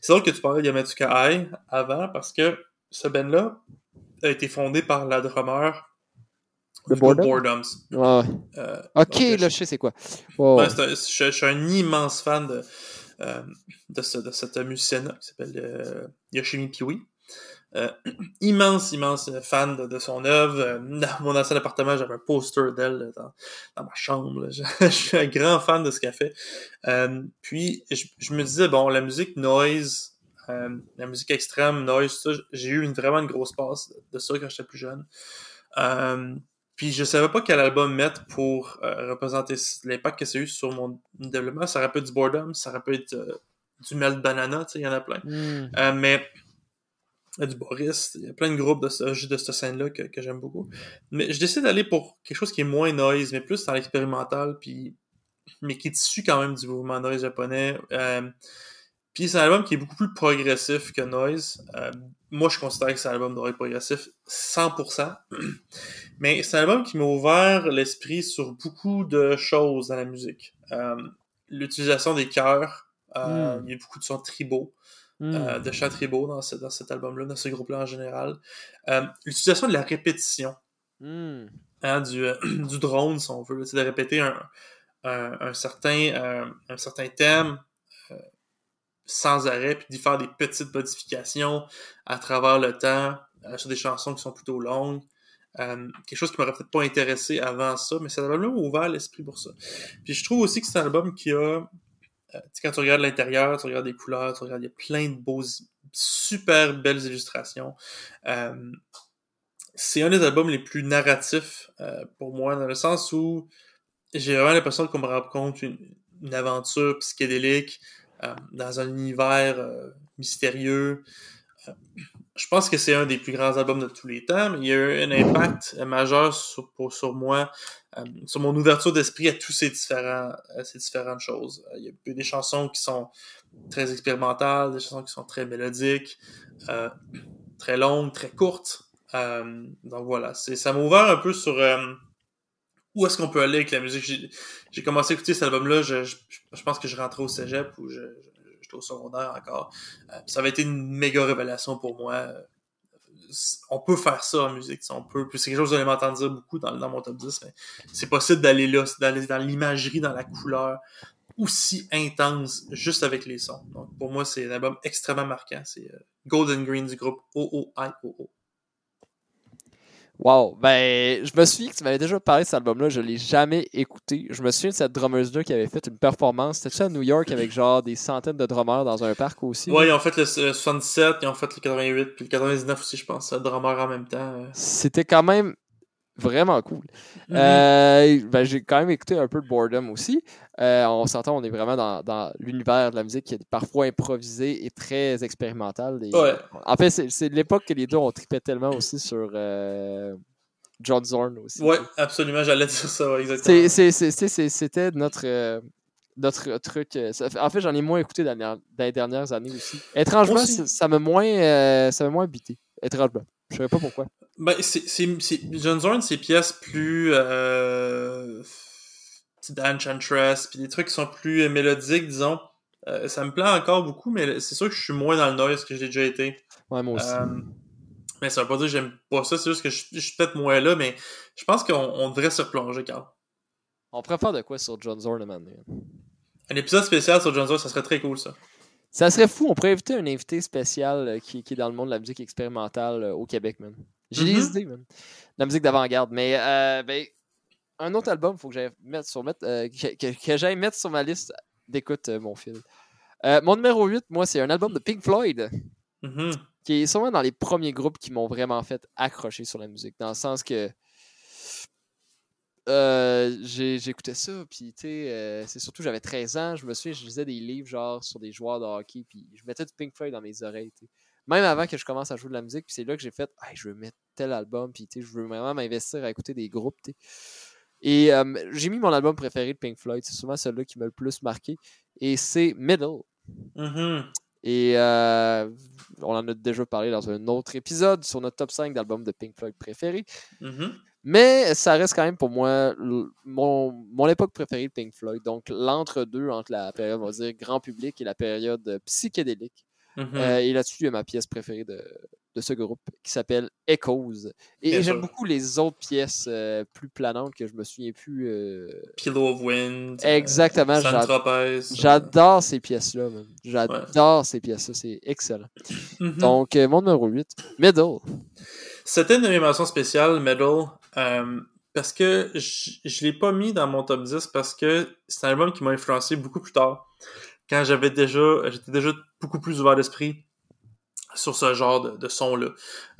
C'est drôle que tu parlais de Yamatuka Eye avant parce que ce band-là a été fondé par la drummer The Boredom? Boredoms. Euh, Ok, donc, euh, là, je sais c'est quoi. Un- je, je suis un immense fan de, euh, de, ce- de cette musicienne qui s'appelle euh, Yoshimi Piwi. Euh, *clears throat* immense, immense fan de, de son œuvre. Euh, Dans mon ancien appartement, j'avais un poster d'elle dans, dans ma chambre. *laughs* Je, je suis un grand fan de ce qu'elle fait. Euh, puis, je, je me disais, bon, la musique noise, euh, la musique extrême, noise, ça, j'ai eu une, vraiment une grosse passe de, ça quand j'étais plus jeune. Euh, puis je savais pas quel album mettre pour euh, représenter l'impact que ça a eu sur mon développement. Ça aurait pu être du boredom, ça aurait pu être euh, du melt banana, tu sais, il y en a plein. Hmm. Euh, mais du Boris, il y a plein de groupes de, ce, de cette scène-là que, que j'aime beaucoup. Mais je décide d'aller pour quelque chose qui est moins noise, mais plus dans l'expérimental, puis mais qui est issu quand même du mouvement noise japonais. Euh, puis c'est un album qui est beaucoup plus progressif que noise. Euh, moi, je considère que c'est un album d'oreille progressif 100%. *clears throat* Mais c'est un album qui m'a ouvert l'esprit sur beaucoup de choses dans la musique. Euh, L'utilisation des chœurs, euh, Mm. il y a beaucoup de sons tribaux Hmm. euh, de chants tribaux dans, ce- dans cet album-là, dans ce groupe-là en général. Euh, L'utilisation de la répétition, Hmm. hein, du, euh, *clears throat* du drone, si on veut, de répéter un, un, un certain, un certain thème sans arrêt, puis d'y faire des petites modifications à travers le temps, sur des chansons qui sont plutôt longues. Euh, quelque chose qui m'aurait peut-être pas intéressé avant ça, mais cet album-là m'a ouvert l'esprit pour ça. Puis je trouve aussi que c'est un album qui a euh, quand tu regardes l'intérieur, tu regardes les couleurs, tu regardes, il y a plein de beaux, super belles illustrations. Euh, c'est un des albums les plus narratifs euh, pour moi, dans le sens où j'ai vraiment l'impression qu'on me raconte une, aventure psychédélique dans un univers mystérieux. Je pense que c'est un des plus grands albums de tous les temps, mais il y a eu un impact majeur sur, pour, sur moi, euh, sur mon ouverture d'esprit à tous ces différentes choses. Euh, il y a des chansons qui sont très expérimentales, des chansons qui sont très mélodiques, euh, très longues, très courtes. Euh, donc voilà, ça m'a ouvert un peu sur euh, où est-ce qu'on peut aller avec la musique. J'ai- commencé à écouter cet album-là, je, je, pense que je rentrais au cégep ou je- au secondaire encore. Euh, ça avait été une méga révélation pour moi. Euh, On peut faire ça en musique, on peut. Puis c'est quelque chose que vous allez m'entendre dire beaucoup dans, dans mon top 10, mais c'est possible d'aller là, d'aller dans l'imagerie, dans la couleur, aussi intense, juste avec les sons. Donc pour moi, c'est un album extrêmement marquant. C'est euh, Golden Green du groupe OOIOO. Wow. Ben, je me souviens que tu m'avais déjà parlé de cet album-là. Je l'ai jamais écouté. Je me souviens de cette drummeuse-là qui avait fait une performance. C'était-tu à New York avec genre des centaines de drummers dans un parc aussi? Ouais, ils ont fait le, le 77, ils ont fait le 88, puis le 99 aussi, je pense. Le drummer en même temps. euh. C'était quand même vraiment cool. Mhm. Euh, ben, j'ai quand même écouté un peu de Boredom aussi. Euh, on s'entend, on est vraiment dans, dans l'univers de la musique qui est parfois improvisé et très expérimental. Et- Ouais. En fait, c'est c'est l'époque que les deux ont trippé tellement aussi sur euh, John Zorn aussi. Ouais, absolument, j'allais dire ça, ouais, exactement. C'est- c'est- c'est- c'est- c'est- C'était notre, euh, notre truc. en fait, j'en ai moins écouté dans, les- dernières années aussi. Étrangement, aussi. ça ça m'a moins, euh, ça m'a moins habité. Étrangement. Je ne savais pas pourquoi. Ben, c'est, John Zorn, ses pièces plus, euh, d'Enchantress, puis des trucs qui sont plus euh, mélodiques, disons. Euh, ça me plaît encore beaucoup, mais c'est sûr que je suis moins dans le noise que j'ai déjà été. Ouais, moi aussi. Euh, mais ça veut pas dire que j'aime pas ça, c'est juste que je, je suis peut-être moins là, mais je pense qu'on on devrait se replonger, Carl. On pourrait faire de quoi sur John Zorn un? Un épisode spécial sur John Zorn, ça serait très cool, ça. Ça serait fou, on pourrait inviter un invité spécial euh, qui, qui est dans le monde de la musique expérimentale euh, au Québec, man. J'ai des Mhm. idées, man. La musique d'avant-garde. Mais euh, ben, un autre album, il faut que j'aille mettre sur mettre, euh, que, que- que j'aille mettre sur ma liste d'écoute, euh, mon fil. Mon numéro 8, moi, c'est un album de Pink Floyd, Mhm. qui est sûrement dans les premiers groupes qui m'ont vraiment fait accrocher sur la musique. Dans le sens que euh, j'écoutais ça, puis tu sais, euh, c'est surtout j'avais 13 ans, je me souviens, je lisais des livres genre sur des joueurs de hockey, puis je mettais du Pink Floyd dans mes oreilles. Même avant que je commence à jouer de la musique, puis c'est là que j'ai fait, Hey, je veux mettre tel album, puis je veux vraiment m'investir à écouter des groupes. Et euh, j'ai mis mon album préféré de Pink Floyd, c'est souvent celui-là qui m'a le plus marqué, et c'est Middle. Mhm. Et euh, on en a déjà parlé dans un autre épisode sur notre top 5 d'albums de Pink Floyd préférés. Mhm. Mais ça reste quand même pour moi mon, mon époque préférée de Pink Floyd. Donc l'entre-deux entre la période, on va dire, grand public et la période euh, psychédélique. Mhm. Euh, et là-dessus, il y a ma pièce préférée de, de ce groupe qui s'appelle Echoes. Et j'aime beaucoup les autres pièces euh, plus planantes que je me souviens plus. euh, Pillow of Wind. Exactement, Euh. J'adore ces pièces-là. man. J'adore ces pièces-là. C'est excellent. Mhm. Donc, euh, mon numéro 8, Middle. C'était une mentions spéciales, Metal, euh, parce que je, je l'ai pas mis dans mon top 10 parce que c'est un album qui m'a influencé beaucoup plus tard. Quand j'avais déjà, j'étais déjà beaucoup plus ouvert d'esprit sur ce genre de, de son-là.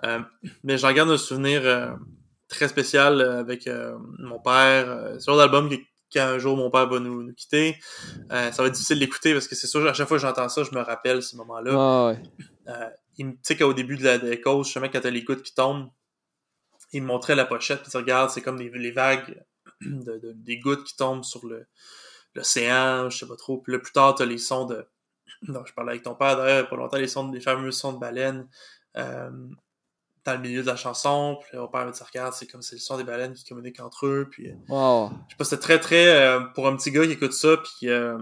Euh, mais j'en garde un souvenir euh, très spécial avec mon père. C'est d'album que quand un jour mon père va nous, nous quitter, ça va être difficile d'écouter parce que c'est sûr, à chaque fois que j'entends ça, je me rappelle ces moments-là. Ah ouais. Il me- tu sais qu'au début de la des causes, justement, quand t'as les gouttes qui tombent, il me montrait la pochette, puis tu regardes, c'est comme des, les vagues *clears throat* de, de- des gouttes qui tombent sur le l'océan, je sais pas trop. Puis là, plus tard, t'as les sons de... *clears throat* Non, je parlais avec ton père, d'ailleurs, il y a pas longtemps, les sons, les fameux sons de baleines euh, dans le milieu de la chanson. Puis là, mon père me dit, regarde, c'est comme c'est le son des baleines qui communiquent entre eux. Puis, euh, Wow. je sais pas, c'était très, très... euh, pour un petit gars qui écoute ça, puis euh,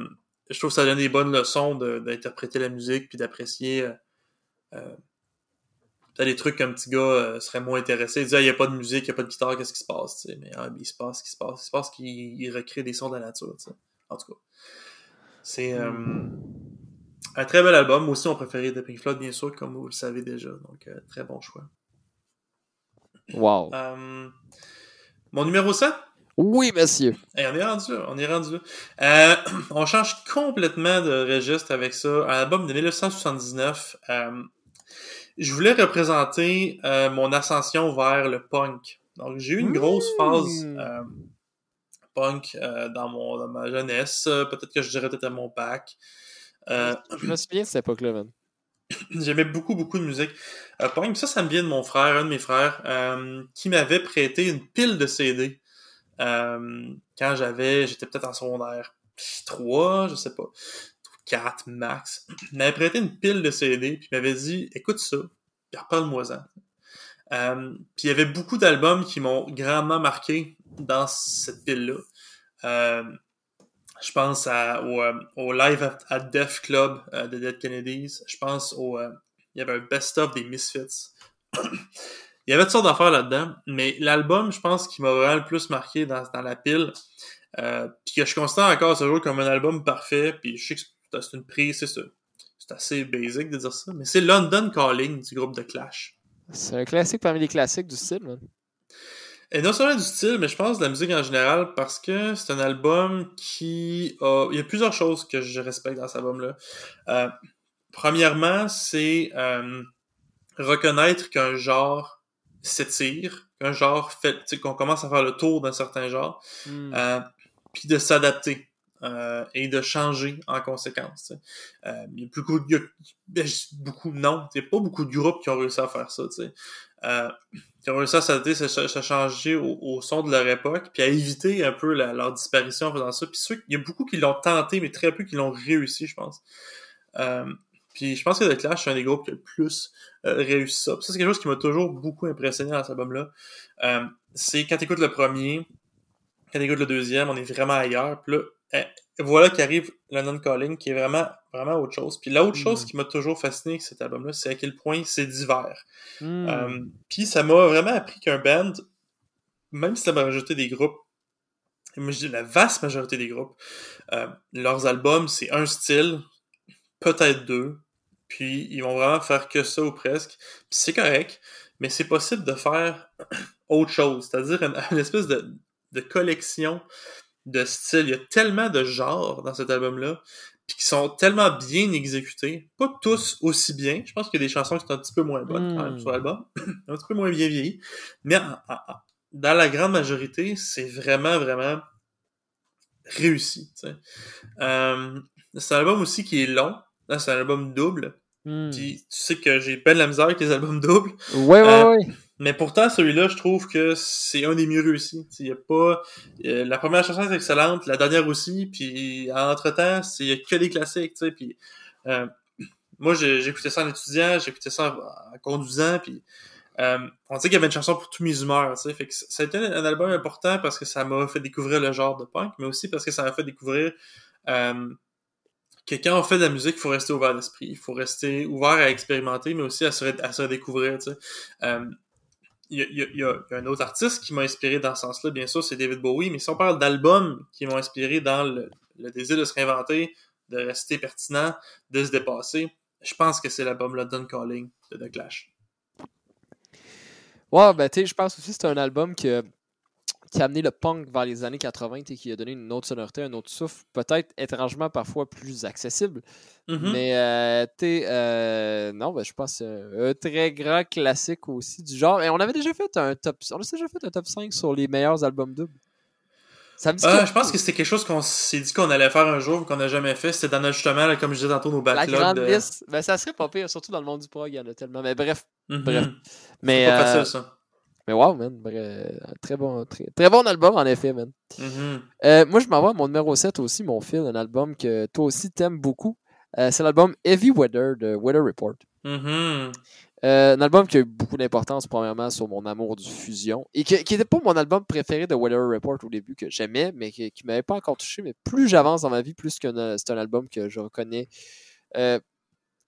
je trouve que ça donne des bonnes leçons d'interpréter la musique, puis d'apprécier... euh, euh, peut-être des trucs qu'un petit gars euh, serait moins intéressé. Il dit, il n'y a pas de musique, il n'y a pas de guitare, qu'est-ce qui se passe. Mais, ah, mais il se passe ce qui se passe. Il se passe qu'il il recrée des sons de la nature. En tout cas. C'est euh, un très bel album. Moi aussi, mon préféré de Pink Floyd, bien sûr, comme vous le savez déjà. Donc, euh, très bon choix. Wow. Mon numéro 7, Oui, monsieur. Hey, on est rendu là, on est rendu là. Euh, *clears throat* on change complètement de registre avec ça. Un album de 1979. euh, je voulais représenter euh, mon ascension vers le punk. Donc, j'ai eu une grosse Mmh. phase euh, punk euh, dans, mon, dans ma jeunesse. Peut-être que je dirais peut-être à mon bac. Euh, Je me souviens de cette époque-là, man. *clears throat* J'aimais beaucoup, beaucoup de musique. Euh, punk, ça, ça me vient de mon frère, un de mes frères, euh, qui m'avait prêté une pile de CD euh, quand j'avais, j'étais peut-être en secondaire 3, je sais pas, 4 max. *clears throat* M'avait prêté une pile de CD, puis m'avait dit, écoute ça, puis reparle-moi-en. Euh, puis il y avait beaucoup d'albums qui m'ont grandement marqué dans cette pile-là. Euh, je pense au, euh, au Live at, at Club de Dead Kennedys. Je pense au... il y avait un best-of des Misfits. *clears throat* il y avait toutes sortes d'affaires là-dedans, mais l'album, je pense, qui m'a vraiment le plus marqué dans, dans la pile, puis que je considère encore ce jour comme un album parfait, puis je sais que c'est- une prise, c'est ça. C'est assez basic de dire ça, mais c'est London Calling du groupe de Clash. C'est un classique parmi les classiques du style, man. Et non seulement du style, mais je pense de la musique en général, parce que c'est un album qui a... Il y a plusieurs choses que je respecte dans cet album-là. Euh, premièrement, c'est euh, reconnaître qu'un genre s'étire, qu'un genre fait... tu sais, qu'on commence à faire le tour d'un certain genre, Hmm. euh, puis de s'adapter. Euh, et de changer en conséquence. tu. Euh, il y a beaucoup, non, il n'y a pas beaucoup de groupes qui ont réussi à faire ça. tu. Euh, qui ont réussi à se, changer au, au son de leur époque, puis à éviter un peu leur disparition en faisant ça. Puis il y a beaucoup qui l'ont tenté, mais très peu qui l'ont réussi, je pense. Euh, puis je pense que The Clash, c'est un des groupes qui a le plus réussi ça. Ça, c'est quelque chose qui m'a toujours beaucoup impressionné dans cet album-là. C'est quand t'écoutes le premier, quand t'écoutes le deuxième, on est vraiment ailleurs. Puis là, voilà qu'arrive London Calling, qui est vraiment, vraiment autre chose. Puis l'autre chose Mm. qui m'a toujours fasciné avec cet album-là, c'est à quel point c'est divers. Hmm. Euh, Puis ça m'a vraiment appris qu'un band, même si la majorité des groupes, moi je dis la vaste majorité des groupes, euh, leurs albums, c'est un style, peut-être deux, puis ils vont vraiment faire que ça ou presque. Puis c'est correct, mais c'est possible de faire *clears throat* autre chose, c'est-à-dire une, *laughs* une espèce de, de collection de styles. Il y a tellement de genres dans cet album-là, puis qui sont tellement bien exécutés, pas tous aussi bien. Je pense qu'il y a des chansons qui sont un petit peu moins bonnes quand même Mm. sur l'album, *clears throat* un petit peu moins bien vieillies, mais en- en- en- dans la grande majorité, c'est vraiment, vraiment réussi. Euh, c'est un album aussi qui est long. C'est un album double. Hmm. Puis tu sais que j'ai peine la misère avec les albums doubles. Ouais, ouais, euh, ouais. Mais pourtant, celui-là, je trouve que c'est un des mieux réussis. Il y a pas. euh, la première chanson est excellente, la dernière aussi, puis entre-temps, il a que des classiques, tu sais. Puis euh, moi, j'écoutais ça en étudiant, j'écoutais ça en, conduisant, puis Euh, on dit qu'il y avait une chanson pour tous mes humeurs, tu sais. Fait que ça a été un, album important parce que ça m'a fait découvrir le genre de punk, mais aussi parce que ça m'a fait découvrir euh, que quand on fait de la musique, il faut rester ouvert d'esprit. Il faut rester ouvert à expérimenter, mais aussi à se, à se redécouvrir, tu sais. Il y, a, un autre artiste qui m'a inspiré dans ce sens-là, bien sûr, c'est David Bowie, mais si on parle d'albums qui m'ont inspiré dans le, désir de se réinventer, de rester pertinent, de se dépasser, je pense que c'est l'album London Calling de The Clash. Ouais, ben tu je pense aussi que c'est un album que, qui a amené le punk vers les années 80 et qui a donné une autre sonorité, un autre souffle, peut-être étrangement parfois plus accessible. Mm-hmm. Mais euh, tu euh, non, ben, je pense un, un très grand classique aussi du genre. Et on avait déjà fait un top, on a déjà fait un top 5 sur les meilleurs albums doubles. Ça me dit euh, je pense que c'était quelque chose qu'on s'est dit qu'on allait faire un jour qu'on n'a jamais fait. C'était dans notre, justement, comme je disais tantôt, nos backlogs. La grande de... liste. Ben, ça serait pas pire, surtout dans le monde du prog, il y en a tellement. Mais bref. Mm -hmm. bref. Mais, pas euh, facile, ça. Mais wow, man. Bref, très, bon, très, très bon album, en effet, man. Mm -hmm. euh, moi, je m'envoie mon numéro 7 aussi, mon fil, un album que toi aussi t'aimes beaucoup. Euh, c'est l'album Heavy Weather de Weather Report. Mm -hmm. Euh, un album qui a eu beaucoup d'importance, premièrement, sur mon amour du fusion. Et qui n'était pas mon album préféré de Weather Report au début, que j'aimais, mais qui ne m'avait pas encore touché. Mais plus j'avance dans ma vie, plus que c'est un album que je reconnais. Euh,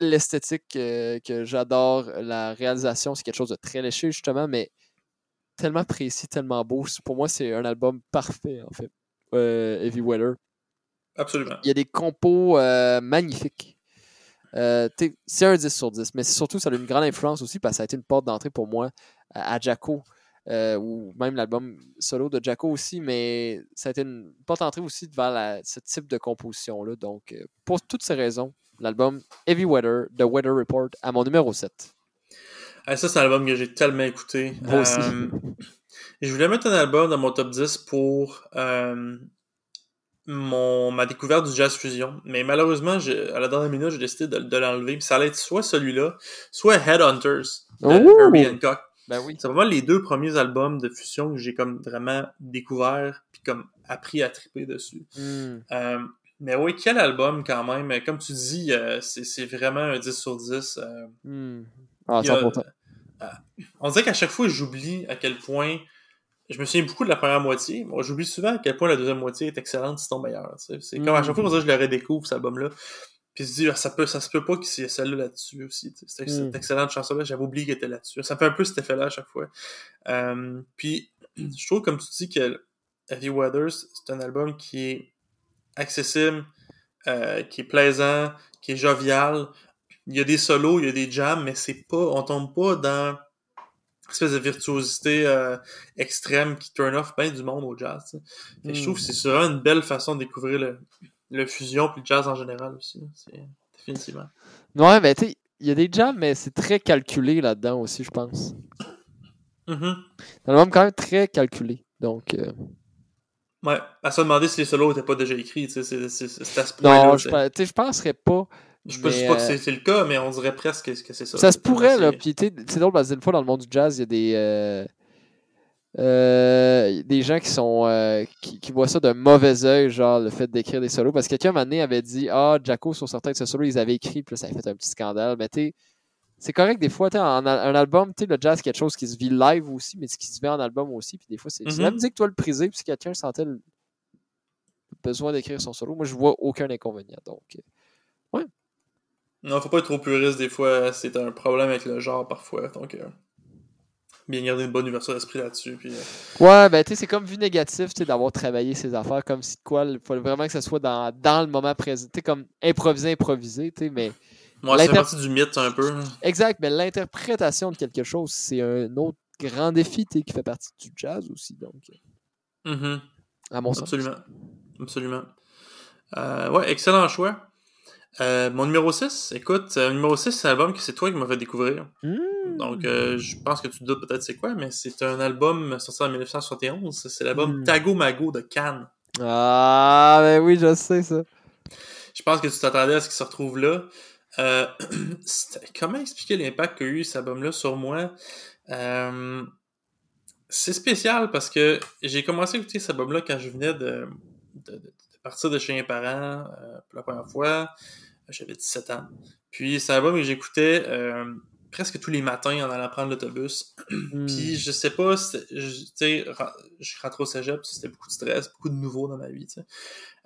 L'esthétique euh, que j'adore, la réalisation, c'est quelque chose de très léché, justement, mais tellement précis, tellement beau. Pour moi, c'est un album parfait, en fait. Euh, Heavy Weather. Absolument. Il y a des compos euh, magnifiques. Euh, c'est un 10 sur 10, mais surtout, ça a une grande influence aussi parce que ça a été une porte d'entrée pour moi à, euh, ou même l'album solo de Jacko aussi, mais ça a été une porte d'entrée aussi vers la, ce type de composition-là. Donc, pour toutes ces raisons, l'album Heavy Weather de Weather Report à mon numéro 7. Ah, ça, c'est un album que j'ai tellement écouté. Moi aussi. Euh, je voulais mettre un album dans mon top 10 pour euh, mon, ma découverte du jazz fusion. Mais malheureusement, je, à la dernière minute, j'ai décidé de, de l'enlever. Puis ça allait être soit celui-là, soit Headhunters de! Herbie Hancock. Ben oui. C'est vraiment les deux premiers albums de fusion que j'ai comme vraiment découvert puis comme appris à triper dessus. Mm. Euh, mais oui, quel album quand même? Comme tu dis, euh, c'est vraiment un 10 sur 10. Euh, Mm. Ah, il y a- 100%. On dirait qu'à chaque fois, j'oublie à quel point. Je me souviens beaucoup de la première moitié. Moi, j'oublie souvent à quel point la deuxième moitié est excellente, sinon meilleure. C'est comme à chaque fois, on dirait que je le redécouvre, cet album-là. Puis je me dis, ah, ça, peut, ça se peut pas qu'il y ait celle-là là-dessus aussi. Cette, Mm. cette excellente chanson-là, j'avais oublié qu'elle était là-dessus. Ça fait un peu cet effet-là à chaque fois. Euh, puis, je trouve, comme tu dis, que Heavy Weathers, c'est un album qui est accessible, euh, qui est plaisant, qui est jovial. Il y a des solos, il y a des jams, mais c'est pas, on tombe pas dans une espèce de virtuosité euh, extrême qui turn off bien du monde au jazz. Je Mm. trouve que c'est vraiment une belle façon de découvrir le, le fusion puis le jazz en général aussi. C'est définitivement. Ouais, mais tu sais, il y a des jams, mais c'est très calculé là-dedans aussi, je pense. Mhm. C'est un album quand même très calculé. Donc, euh, Ouais, à se demander si les solos étaient pas déjà écrits, tu sais, c'est à ce point-là. non, je, je penserais pas. Je ne dis pas que euh, c'est le cas, mais on dirait presque que c'est ça. Ça se pourrait, là. C'est- Puis, tu sais, c'est drôle parce que des fois, dans le monde du jazz, il y a des. euh, euh, des gens qui sont euh, qui, qui voient ça d'un mauvais œil, genre le fait d'écrire des solos. Parce que quelqu'un, un moment donné, avait dit Ah, Jacko, sur certains de ses solos, ils avaient écrit, puis là, ça avait fait un petit scandale. Mais tu sais, c'est correct des fois, sais, en a- un album, tu sais, le jazz, quelque chose qui se vit live aussi, mais qui se vit en album aussi. Puis des fois, c'est c'est la Mhm. musique, toi, le priser, puis si quelqu'un sentait le besoin d'écrire son solo, moi, je vois aucun inconvénient. Donc, Non, faut pas être trop puriste des fois, c'est un problème avec le genre parfois. Donc, euh, bien garder une bonne ouverture d'esprit là-dessus. Puis, euh, Ouais, ben tu sais, c'est comme vu négatif, d'avoir travaillé ses affaires, comme si de quoi, il faut vraiment que ça soit dans, dans le moment présent, tu sais, comme improviser, improviser, tu sais, mais moi, L'inter- partie du mythe un peu. exact, mais l'interprétation de quelque chose, c'est un autre grand défi, tu sais, qui fait partie du jazz aussi, donc, Mhm. à mon sens. Absolument. Absolument. Euh, ouais, excellent choix. Euh, mon numéro 6, écoute, euh, numéro 6, c'est un album que c'est toi qui m'as fait découvrir. Hmm. Donc, euh, je pense que tu te doutes peut-être c'est quoi, mais c'est un album sorti en 1971. C'est l'album Mm. Tago Mago de Cannes. Ah, ben oui, je sais ça. Je pense que tu t'attendais à ce qu'il se retrouve là. *clears throat* Comment expliquer l'impact qu'a eu cet album-là sur moi? C'est spécial parce que j'ai commencé à écouter cet album-là quand je venais de, de, de- de partir de chez mes parents euh, pour la première fois. J'avais 17 ans. Puis c'est un album que j'écoutais euh, presque tous les matins en allant prendre l'autobus. *clears throat* Hmm. Puis je sais pas, je- tu sais, je rentre au cégep, c'était beaucoup de stress, beaucoup de nouveau dans ma vie, tu sais.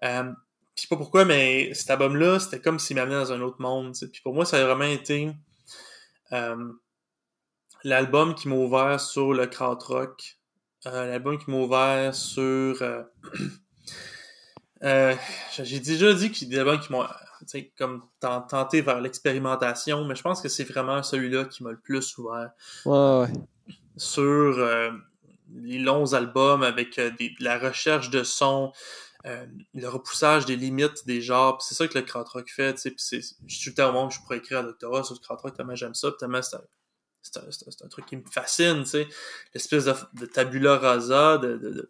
Euh, puis pas pourquoi, mais cet album-là, c'était comme s'il m'amenait dans un autre monde, tu sais. Puis pour moi, ça a vraiment été euh, l'album qui m'a ouvert sur le krautrock, euh, l'album qui m'a ouvert sur... euh, *clears throat* euh, j'ai déjà dit qu'il y a des albums qui m'ont comme ten- tenté vers l'expérimentation, mais je pense que c'est vraiment celui-là qui m'a le plus ouvert Ouais, ouais. sur euh, les longs albums avec euh, des- la recherche de son, euh, le repoussage des limites des genres. C'est ça que le krautrock fait, tu sais. Je suis tout le temps au moment où je pourrais écrire un doctorat sur le krautrock, tellement j'aime ça, tellement c'est un, c'est un, truc qui me fascine, tu sais. L'espèce de, de tabula rasa, de, de, de,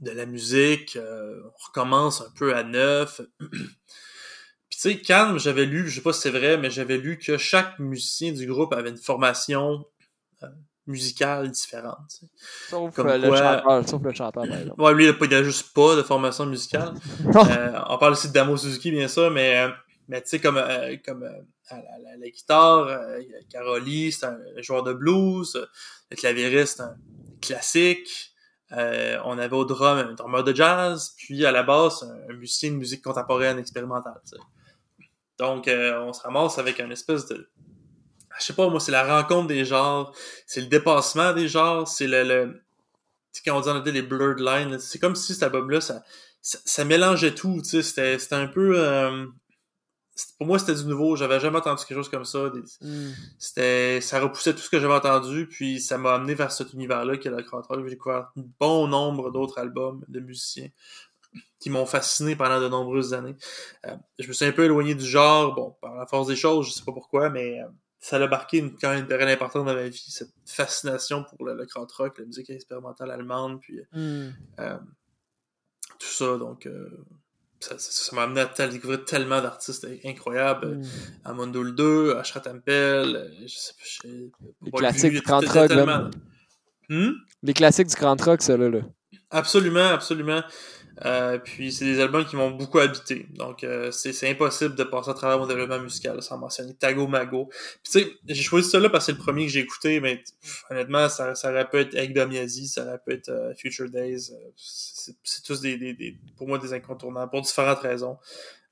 de la musique, euh, on recommence un peu à neuf. *clears throat* Tu sais, Calme, j'avais lu, je sais pas si c'est vrai, mais j'avais lu que chaque musicien du groupe avait une formation euh, musicale différente. Sauf, Comme euh, le quoi- chanteur, sauf le chanteur, par. Ouais, lui, il a, pas, il a juste pas de formation musicale. *laughs* Euh, on parle aussi de Damo Suzuki, bien sûr, mais, mais tu sais, comme, euh, comme euh, à la, la- la guitare, Caroli, c'est un joueur de blues, le clavieriste, un classique. Euh, on avait au drum un drummer de jazz, puis à la basse, un, un musicien de musique contemporaine expérimentale. Donc, euh, on se ramasse avec un espèce de... Je sais pas, moi, c'est la rencontre des genres, c'est le dépassement des genres, c'est le... le tu sais, quand on dit en anglais les blurred lines, c'est comme si cet album-là, ça, ça, ça mélangeait tout, tu sais, c'était, c'était un peu... euh, pour moi, c'était du nouveau, j'avais jamais entendu quelque chose comme ça, des- Hmm. c'était ça repoussait tout ce que j'avais entendu puis ça m'a amené vers cet univers là qui est le j'ai découvert un bon nombre d'autres albums de musiciens qui m'ont fasciné pendant de nombreuses années Euh, je me suis un peu éloigné du genre bon par la force des choses je sais pas pourquoi mais euh, ça a marqué une, quand même une période importante dans ma vie cette fascination pour le, le krautrock la musique expérimentale allemande puis Hmm. euh, tout ça donc ça m'a amené à découvrir tellement d'artistes incroyables Hmm. Amundul 2, Ashra Tempel, je sais pas, je sais Les pas, classiques du grand rock, là. Hmm? Les classiques du grand rock, ça, là. là. Absolument, absolument. Euh, puis c'est des albums qui m'ont beaucoup habité. Donc euh, c'est impossible de passer à travers mon développement musical sans mentionner Tago Mago. Puis tu sais, j'ai choisi ça là parce que c'est le premier que j'ai écouté, mais honnêtement, ça, ça aurait pu être ça aurait pu être euh, Future Days. c'est tous des, pour moi des incontournables, pour différentes raisons.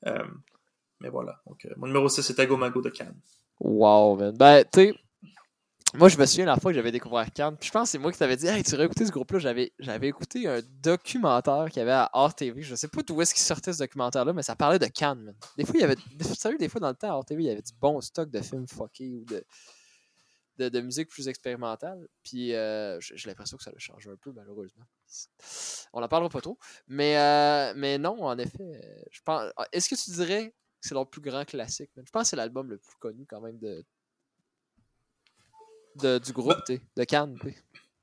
Mais voilà. Donc mon numéro 6 c'est Tago Mago de Cannes. Wow, man. Ben, tu sais, moi, je me souviens la fois que j'avais découvert Cannes. Puis je pense que c'est moi qui t'avais dit, hey, tu écouté ce groupe-là. J'avais, j'avais écouté un documentaire qu'il y avait à RTV. Je sais pas d'où est-ce qu'il sortait ce documentaire-là, mais ça parlait de Cannes, man. Des fois, il y avait. Sérieux, des fois, dans le temps, à RTV, il y avait du bon stock de films fuckés ou de. De, musique plus expérimentale. Puis euh, j'ai l'impression que ça a changé un peu, malheureusement. On n'en parlera pas trop. Mais, euh, mais non, en effet, je pense. Est-ce que tu dirais que c'est leur plus grand classique? man? Je pense que c'est l'album le plus connu quand même de, de- du groupe, sais, de Cannes. tu sais.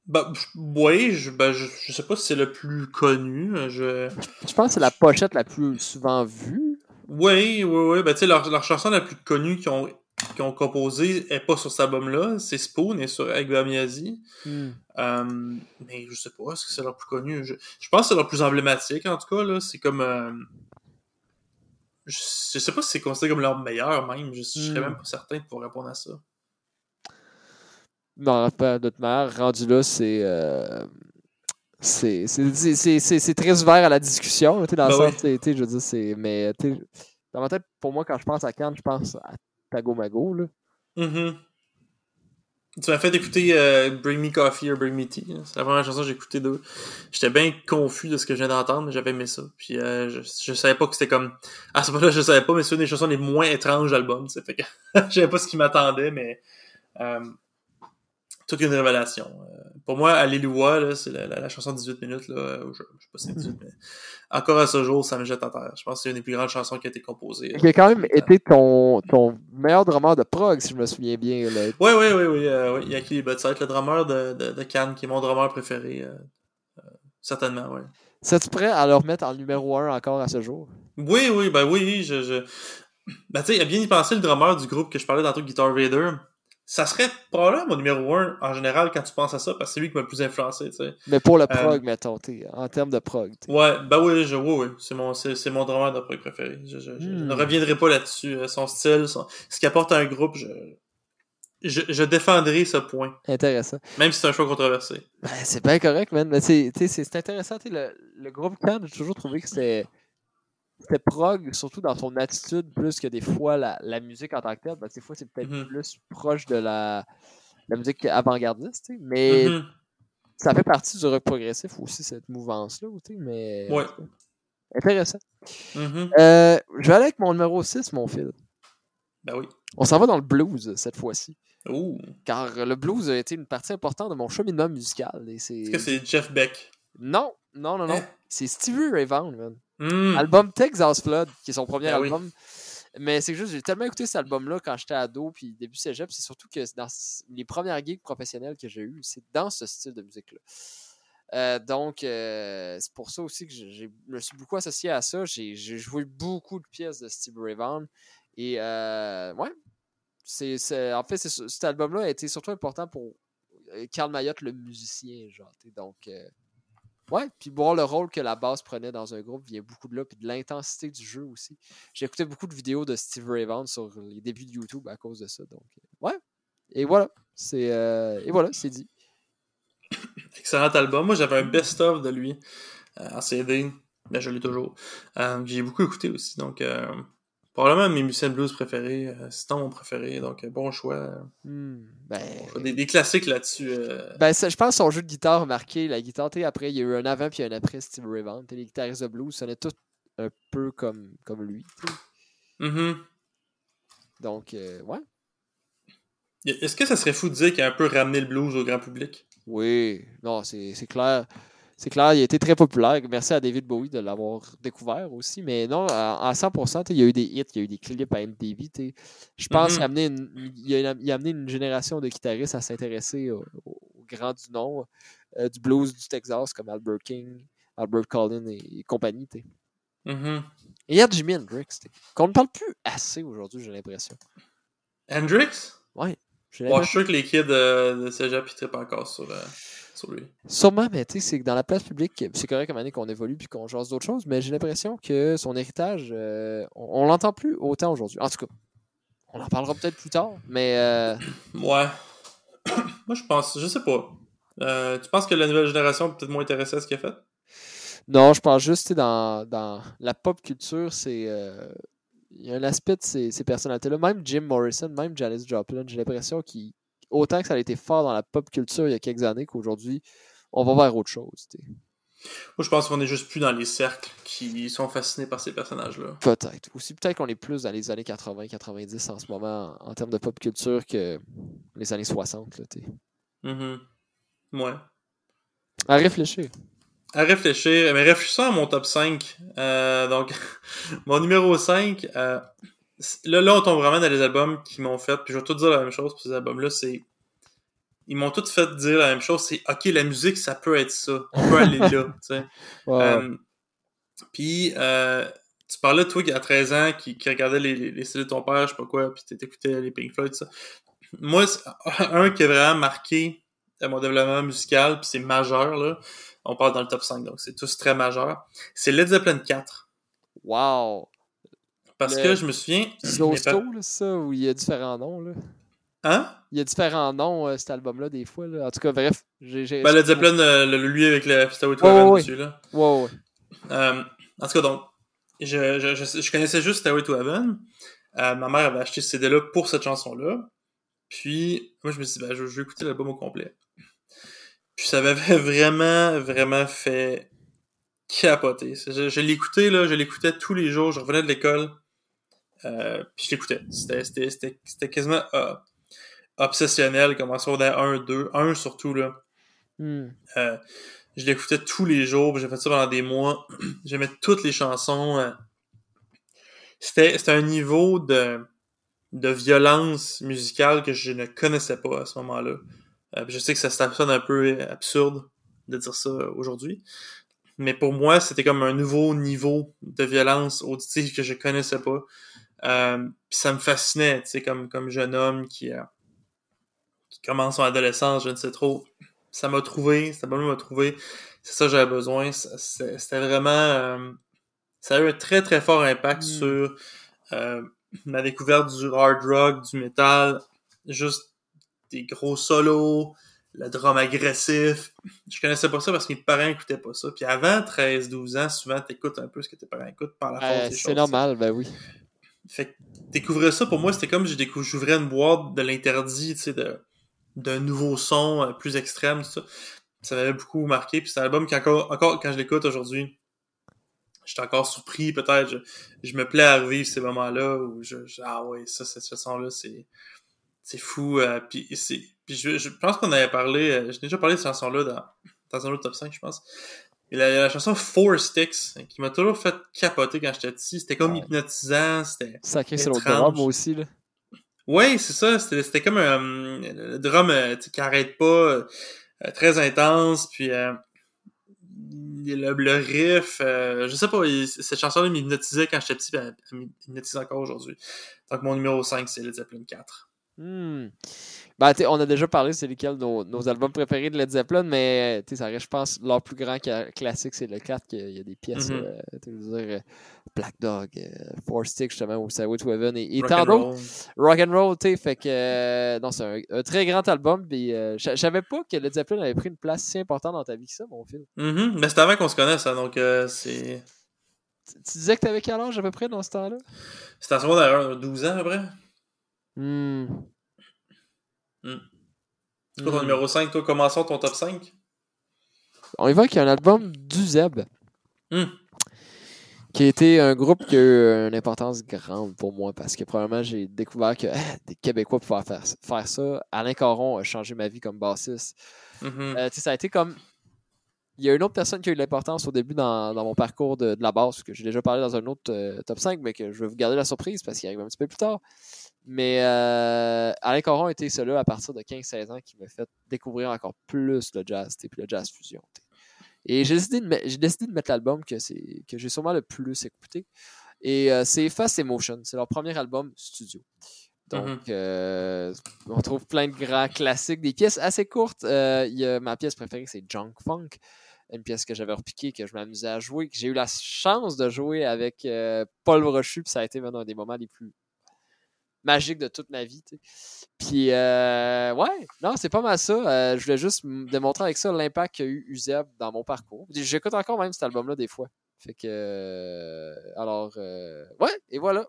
Bah, oui, je, ben, je, je sais pas si c'est le plus connu. euh, Je... Je pense que c'est la pochette la plus souvent vue. Oui, oui, oui. Ben, tu sais, leur, leur chanson la plus connue qu'ils ont, ont composée est pas sur cet album-là. C'est Spoon et sur Agba Miyazi. Euh, mais je sais pas, est-ce que c'est leur plus connu? Je, je pense que c'est leur plus emblématique, en tout cas. là C'est comme... euh, je, je sais pas si c'est considéré comme leur meilleur, même. Je, je serais Hmm. même pas certain de pouvoir répondre à ça. Non, pas d'autre manière. Rendu là, c'est. euh, c'est- c'est- très ouvert à la discussion, là, tu sais, dans le Ben sens, tu sais, tu sais, je veux dire, c'est. Mais, dans ma tête, pour moi, quand je pense à Cannes, je pense à Tago Mago, là. Mhm. Tu m'as fait écouter euh, Bring Me Coffee or Bring Me Tea. hein. C'est la première chanson que j'ai écoutée d'eux. J'étais bien confus de ce que je viens d'entendre, mais j'avais aimé ça. Puis euh, je, je savais pas que c'était comme... À ce moment-là, je savais pas, mais c'est une des chansons les moins étranges de l'album. Fait que *laughs* je savais pas ce qui m'attendait, mais... Euh, toute une révélation. Euh, pour moi, Alléluia, c'est la, la, la chanson de 18 minutes. Là, je, je sais pas si c'est 18, mais encore à ce jour, ça me jette à terre. Je pense que c'est une des plus grandes chansons qui a été composée. Qui a quand même été ton, ton meilleur drummer de prog, si je me souviens bien. Là. Oui, oui, oui, oui. Euh, oui. Il y a qui Budside, le drummer de, de, de Cannes, qui est mon drummer préféré. Euh, euh, certainement, oui. Serais-tu prêt à le remettre en numéro 1 encore à ce jour? Oui, oui, ben oui, je. je... Ben, tu sais, il a bien y penser le drummer du groupe que je parlais tantôt, Guitar Vader. Ça serait probablement mon numéro 1 en général quand tu penses à ça, parce que c'est lui qui m'a le plus influencé, tu sais. Mais pour le Euh, prog, mettons, t'sais, en termes de prog. t'sais. Ouais, ben oui, je, oui, oui. C'est mon, c'est, c'est mon drummer de prog préféré. Je, je Hmm. ne reviendrai pas là-dessus. Euh, Son style, son- ce qui apporte à un groupe, je, je, je défendrai ce point, Intéressant. même si c'est un choix controversé. Ben, c'est bien correct, man. Mais c'est, c'est, c'est intéressant. tu sais, Le, le groupe Can, j'ai toujours trouvé que c'était, c'était prog, surtout dans son attitude, plus que des fois la, la musique en tant que telle. Ben, des fois, c'est peut-être Mhm. plus proche de la, la musique avant-gardiste. Mais Mhm. ça fait partie du rock progressif aussi, cette mouvance-là. Mais, Ouais. Intéressant. Mhm. Euh, je vais aller avec mon numéro 6, mon fil. Ben oui. On s'en va dans le blues cette fois-ci. Car le blues a été une partie importante de mon cheminement musical. Est-ce que c'est Jeff Beck? Non, non, non, non. Hein? C'est Stevie Ray Vaughan, man. Hmm. Album Texas Flood, qui est son premier Ben oui. album. Mais c'est juste, j'ai tellement écouté cet album-là quand j'étais ado, puis début cégep. C'est surtout que c'est dans les premières gigs professionnelles que j'ai eues, c'est dans ce style de musique-là. Euh, donc, euh, c'est pour ça aussi que je me suis beaucoup associé à ça. J'ai joué beaucoup de pièces de Stevie Ray Vaughan. Et, euh, ouais, c'est, en fait, cet album-là a été surtout important pour Karl Mayotte, le musicien. Genre, donc, ouais, puis voir le rôle que la basse prenait dans un groupe vient beaucoup de là, puis de l'intensité du jeu aussi. J'ai écouté beaucoup de vidéos de Steve Ray Vaughan sur les débuts de YouTube à cause de ça. Donc, euh, ouais. Et voilà, c'est euh, et voilà, c'est dit. *coughs* Excellent album. Moi, j'avais un best-of de lui euh, en CD. Ben, je l'ai toujours. Euh, j'ai beaucoup écouté aussi. Donc, euh, probablement mes musiciens de blues préférés. Euh, sinon, mon préféré. Donc, euh, bon choix. Hmm, ben. Des, des classiques là-dessus. euh, ben ça, je pense que son jeu de guitare a marqué la guitare. après, il y a eu un avant puis un après Steve Ray Vaughan. Les guitaristes de blues sonnaient tous un peu comme, comme lui. mhm. Donc, euh, ouais. Est-ce que ça serait fou de dire qu'il a un peu ramené le blues au grand public? Oui, non, c'est clair. C'est clair, il a été très populaire. Merci à David Bowie de l'avoir découvert aussi. Mais non, à, à 100%, t'sais, il y a eu des hits, il y a eu des clips à MTV. Je pense qu'il a, amené une, il, a, il a amené une génération de guitaristes à s'intéresser au, au- grand du nom euh, du blues du Texas, comme Albert King, Albert Collin et, et compagnie. Mhm. Et il y a Jimi Hendrix, qu'on ne parle plus assez aujourd'hui, j'ai l'impression. Hendrix? J'ai Bon, je suis sûr que les kids euh, de Cégep ils trippent encore sur, euh, sur lui. Sûrement, mais tu sais, c'est que dans la place publique, c'est correct comme année qu'on évolue puis qu'on jase d'autres choses, mais j'ai l'impression que son héritage, euh, on, on l'entend plus autant aujourd'hui. En tout cas, on en parlera peut-être plus tard, mais euh, Ouais. *coughs* Moi, je pense, je sais pas. Euh, tu penses que la nouvelle génération est peut-être moins intéressée à ce qu'il a fait? non, je pense juste, tu sais, dans, dans la pop culture, c'est. euh, Il y a un aspect de ces, ces personnalités-là. Même Jim Morrison, même Janis Joplin, j'ai l'impression qu'il. Autant que ça a été fort dans la pop culture il y a quelques années qu'aujourd'hui, on va vers autre chose. Moi, je pense qu'on est juste plus dans les cercles qui sont fascinés par ces personnages-là. Peut-être. Aussi, peut-être qu'on est plus dans les années 80-90 en ce moment en, en termes de pop culture que les années 60. Là, t'sais. Mhm. Ouais. à réfléchir. À réfléchir, mais réfléchissons à mon top 5. Euh, donc, *laughs* mon numéro 5, euh, là, là, on tombe vraiment dans les albums qui m'ont fait, puis je vais tout dire la même chose pour ces albums-là, c'est... Ils m'ont tous fait dire la même chose, c'est « Ok, la musique, ça peut être ça. On peut aller là. » tu sais. *laughs* Ouais, Euh, puis, euh, tu parlais, toi, qui à 13 ans, qui, qui regardait les, les, les CD de ton père, je sais pas quoi, puis t'écoutais les Pink Floyd, tout ça. Moi, *laughs* un qui a vraiment marqué mon développement musical, puis c'est majeur, là. On parle dans le top 5, donc c'est tous très majeur. C'est Led Zeppelin 4. Wow! Parce Le- que je me souviens... Zosto, pa- là, ça, où il y a différents noms. Là. Hein? Il y a différents noms, euh, cet album-là, des fois. Là. En tout cas, bref. J'ai. Ben, Led Zeppelin, euh, le, lui avec le Stairway to Heaven dessus, là. Ouais, ouais. Euh, en tout cas, donc, je, je, je, je connaissais juste Stairway to Heaven. Ma mère avait acheté ce CD-là pour cette chanson-là. Puis, moi, je me suis dit, ben, je, je vais écouter l'album au complet. Puis, ça m'avait *laughs* vraiment, vraiment fait capoter. Je, je l'écoutais, là, je l'écoutais tous les jours. Je revenais de l'école. Euh, puis, je l'écoutais. C'était, c'était, c'était, c'était quasiment euh, obsessionnel, comme en secondaire 1, 2, 1 surtout, là. Hmm. Euh, je l'écoutais tous les jours, j'ai fait ça pendant des mois. *clears throat* J'aimais toutes les chansons. C'était, c'était un niveau de, de violence musicale que je ne connaissais pas à ce moment-là. Je sais que ça, ça sonne un peu absurde de dire ça aujourd'hui. Mais pour moi, c'était comme un nouveau niveau de violence auditive que je connaissais pas. Euh, puis ça me fascinait, tu sais, comme, comme jeune homme qui, euh, qui commence son adolescence, je ne sais trop. Ça m'a trouvé, album m'a trouvé. C'est ça que j'avais besoin. Ça- c'est- C'était vraiment... euh, ça a eu un très très fort impact Mm. sur euh, ma découverte du hard rock, du métal, juste des gros solos, le drum agressif. Je connaissais pas ça parce que mes parents écoutaient pas ça. Puis avant 13-12 ans, souvent, t'écoutes un peu ce que tes parents écoutent par la force des c'est choses. normal, ben oui. Fait que découvrir ça, pour moi, c'était comme je j'ouvrais une boîte de l'interdit, tu sais, d'un nouveau son euh, plus extrême, tout ça. Ça m'avait beaucoup marqué. Puis c'est un album qui, encore, encore quand je l'écoute aujourd'hui, j'étais encore surpris, peut-être. Je, je me plais à revivre ces moments-là où je, je- ah ouais, ça, cette chanson-là, c'est, c'est fou. euh, puis puis je, je pense qu'on avait parlé, euh, j'ai déjà parlé de cette chanson-là dans, dans un autre top 5, je pense. Et la, la chanson Four Sticks, qui m'a toujours fait capoter quand j'étais petit. C'était comme Ouais. hypnotisant, c'était... Sacré sur l'autre drum, moi aussi, là. Ouais, c'est ça. C'était, comme un le drum euh, qui arrête pas, euh, euh, très intense, puis euh, le, le riff, euh, je sais pas, il- cette chanson-là m'hypnotisait quand j'étais petit, puis elle, elle m'hypnotise encore aujourd'hui. Donc mon numéro 5, c'est Led Zeppelin 4. Hmm. Ben, on a déjà parlé, c'est lesquels nos, nos albums préférés de Led Zeppelin, mais ça reste, je pense, leur plus grand classique, c'est le 4, qu'il y a des pièces, Mhm. euh, je veux dire, euh, Black Dog, euh, Four Sticks, justement, ou Stairway to Heaven, et, et tant d'autres. Rock and roll, tu sais, fait que euh, non, c'est un, un très grand album. Puis je savais pas que Led Zeppelin avait pris une place si importante dans ta vie que ça, mon fils. Mhm. Mais c'était avant qu'on se connaisse, ça, donc euh, c'est... Tu, tu disais que t'avais quel âge à peu près dans ce temps-là? C'était en secondaire 12 ans, à peu près. Hmm. C'est quoi ton Hmm. numéro 5? Toi, commençons ton top 5. On y va qu'il y a un album du Zeb. Hmm. Qui a été un groupe qui a eu une importance grande pour moi parce que probablement j'ai découvert que *laughs* des Québécois pouvaient faire, faire ça. Alain Caron a changé ma vie comme bassiste. Euh, tu sais, ça a été comme. Il y a une autre personne qui a eu de l'importance au début dans, dans mon parcours de, de la basse, que j'ai déjà parlé dans un autre euh, top 5, mais que je vais vous garder la surprise parce qu'il arrive un petit peu plus tard. Mais euh, Alain Caron était celui à partir de 15-16 ans qui m'a fait découvrir encore plus le jazz, puis le jazz fusion. Et j'ai décidé, de me- j'ai décidé de mettre l'album que, c'est- que j'ai sûrement le plus écouté. Et euh, c'est Fast Emotion. C'est leur premier album studio. Donc, Mhm. euh, on trouve plein de grands classiques, des pièces assez courtes. Euh, y a, ma pièce préférée, c'est Junk Funk, une pièce que j'avais repiquée, que je m'amusais à jouer, que j'ai eu la chance de jouer avec euh, Paul Brochu, puis ça a été un des moments les plus magiques de toute ma vie. Puis, euh, ouais, non, c'est pas mal ça. Euh, je voulais juste démontrer avec ça l'impact qu'a eu Uzeb dans mon parcours. J'écoute encore même cet album-là des fois. Fait que, euh, alors, ouais, et voilà.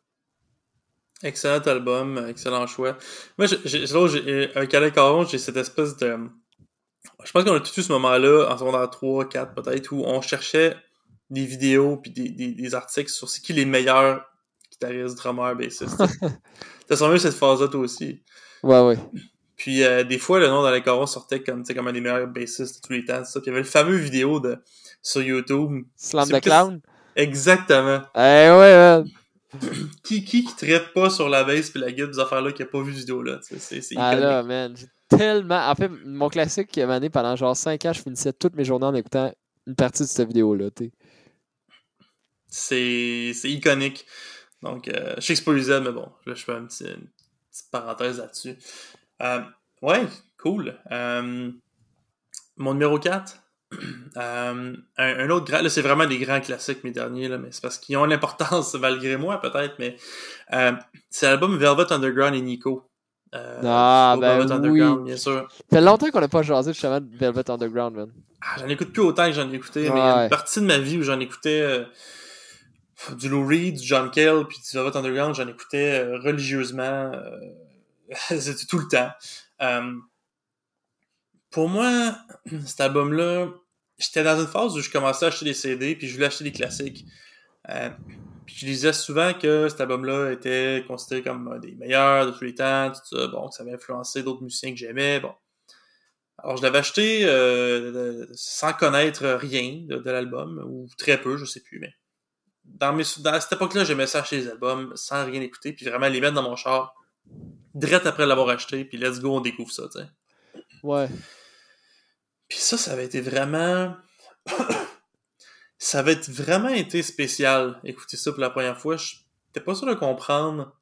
Excellent album, excellent choix. Moi, j'ai- avec Alain Caron, j'ai cette espèce de... Je pense qu'on a tout eu ce moment-là, en secondaire 3, 4 peut-être, où on cherchait des vidéos puis des, des, des articles sur c'est qui les meilleurs guitaristes, drummers, bassistes. *laughs* T'as sûrement eu cette phase-là toi aussi. Ouais, ouais. Puis euh, des fois, le nom d'Alain Caron sortait comme, tu sais, comme un des meilleurs bassistes de tous les temps. Ça. Puis il y avait le fameux vidéo de, sur YouTube. Slam the Clown. Exactement. Eh ouais, man. Qui, qui qui traite pas sur la bass puis la guide des affaires-là qui a pas vu cette sais, C'est c'est Ah là, man. J'ai tellement. En fait, mon classique qui m'a pendant genre 5 ans, je finissais toutes mes journées en écoutant une partie de cette vidéo-là. c'est iconique. Donc, euh, je sais que mais bon, là, je fais un petit- une petite parenthèse là-dessus. Euh, ouais, cool. Euh, mon numéro 4, *clears throat* euh, un, autre grand, là, c'est vraiment des grands classiques, mes derniers, là, mais c'est parce qu'ils ont *laughs* l'importance, malgré moi, peut-être, mais c'est l'album Velvet Underground et Nico. Euh, Ah, ben Velvet Underground, oui. bien sûr. Ça fait longtemps qu'on n'a pas jasé justement de Velvet Underground, man. Ah, j'en écoute plus autant que j'en ai écouté, mais il y a une partie de ma vie où j'en écoutais euh, du Lou Reed, du John Cale, puis du Velvet Underground, j'en écoutais euh, religieusement. euh, *laughs* C'était tout le temps. Pour moi, *clears throat* cet album-là, j'étais dans une phase où je commençais à acheter des CD, puis je voulais acheter des classiques. Euh, puis je disais souvent que cet album-là était considéré comme un des meilleurs de tous les temps, tout ça. Bon, que ça avait influencé d'autres musiciens que j'aimais. Bon. Alors, je l'avais acheté euh, sans connaître rien de, de l'album, ou très peu, je sais plus, mais dans, mes, dans cette époque-là, j'aimais ça acheter les albums sans rien écouter, puis vraiment les mettre dans mon char, direct après l'avoir acheté, puis let's go, on découvre ça, tu sais. Ouais. Puis ça, ça avait été vraiment... ça avait vraiment été spécial, écouter ça pour la première fois. Je n'étais pas sûr de comprendre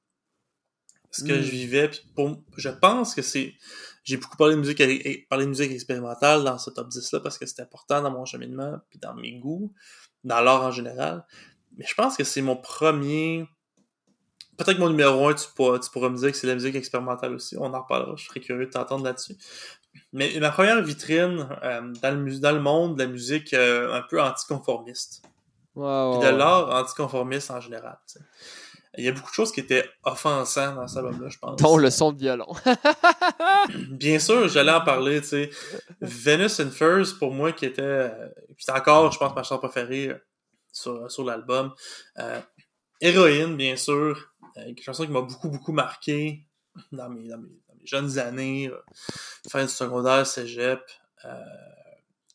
ce que Mm. je vivais. Puis pour... je pense que c'est... J'ai beaucoup parlé de musique, parlé de musique expérimentale dans ce top 10-là parce que c'était important dans mon cheminement, puis dans mes goûts, dans l'art en général. Mais je pense que c'est mon premier peut-être que mon numéro 1, tu pourras, tu pourras me dire que c'est la musique expérimentale aussi. On en reparlera. Je serais curieux de t'entendre là-dessus. Mais ma première vitrine euh, dans, le, dans le monde de la musique euh, un peu anticonformiste. Wow. Puis de l'art anticonformiste en général. t'sais. Il y a beaucoup de choses qui étaient offensantes dans cet album-là, je pense. Dont le son de violon. *laughs* Bien sûr, j'allais en parler, tu sais. Venus and Furs, pour moi, qui était... euh, puis c'est encore, je pense, ma chanson préférée sur, sur l'album. Euh, Héroïne, bien sûr. Une chanson qui m'a beaucoup, beaucoup marqué mes, dans mes jeunes années. euh, fin du secondaire, cégep. Euh,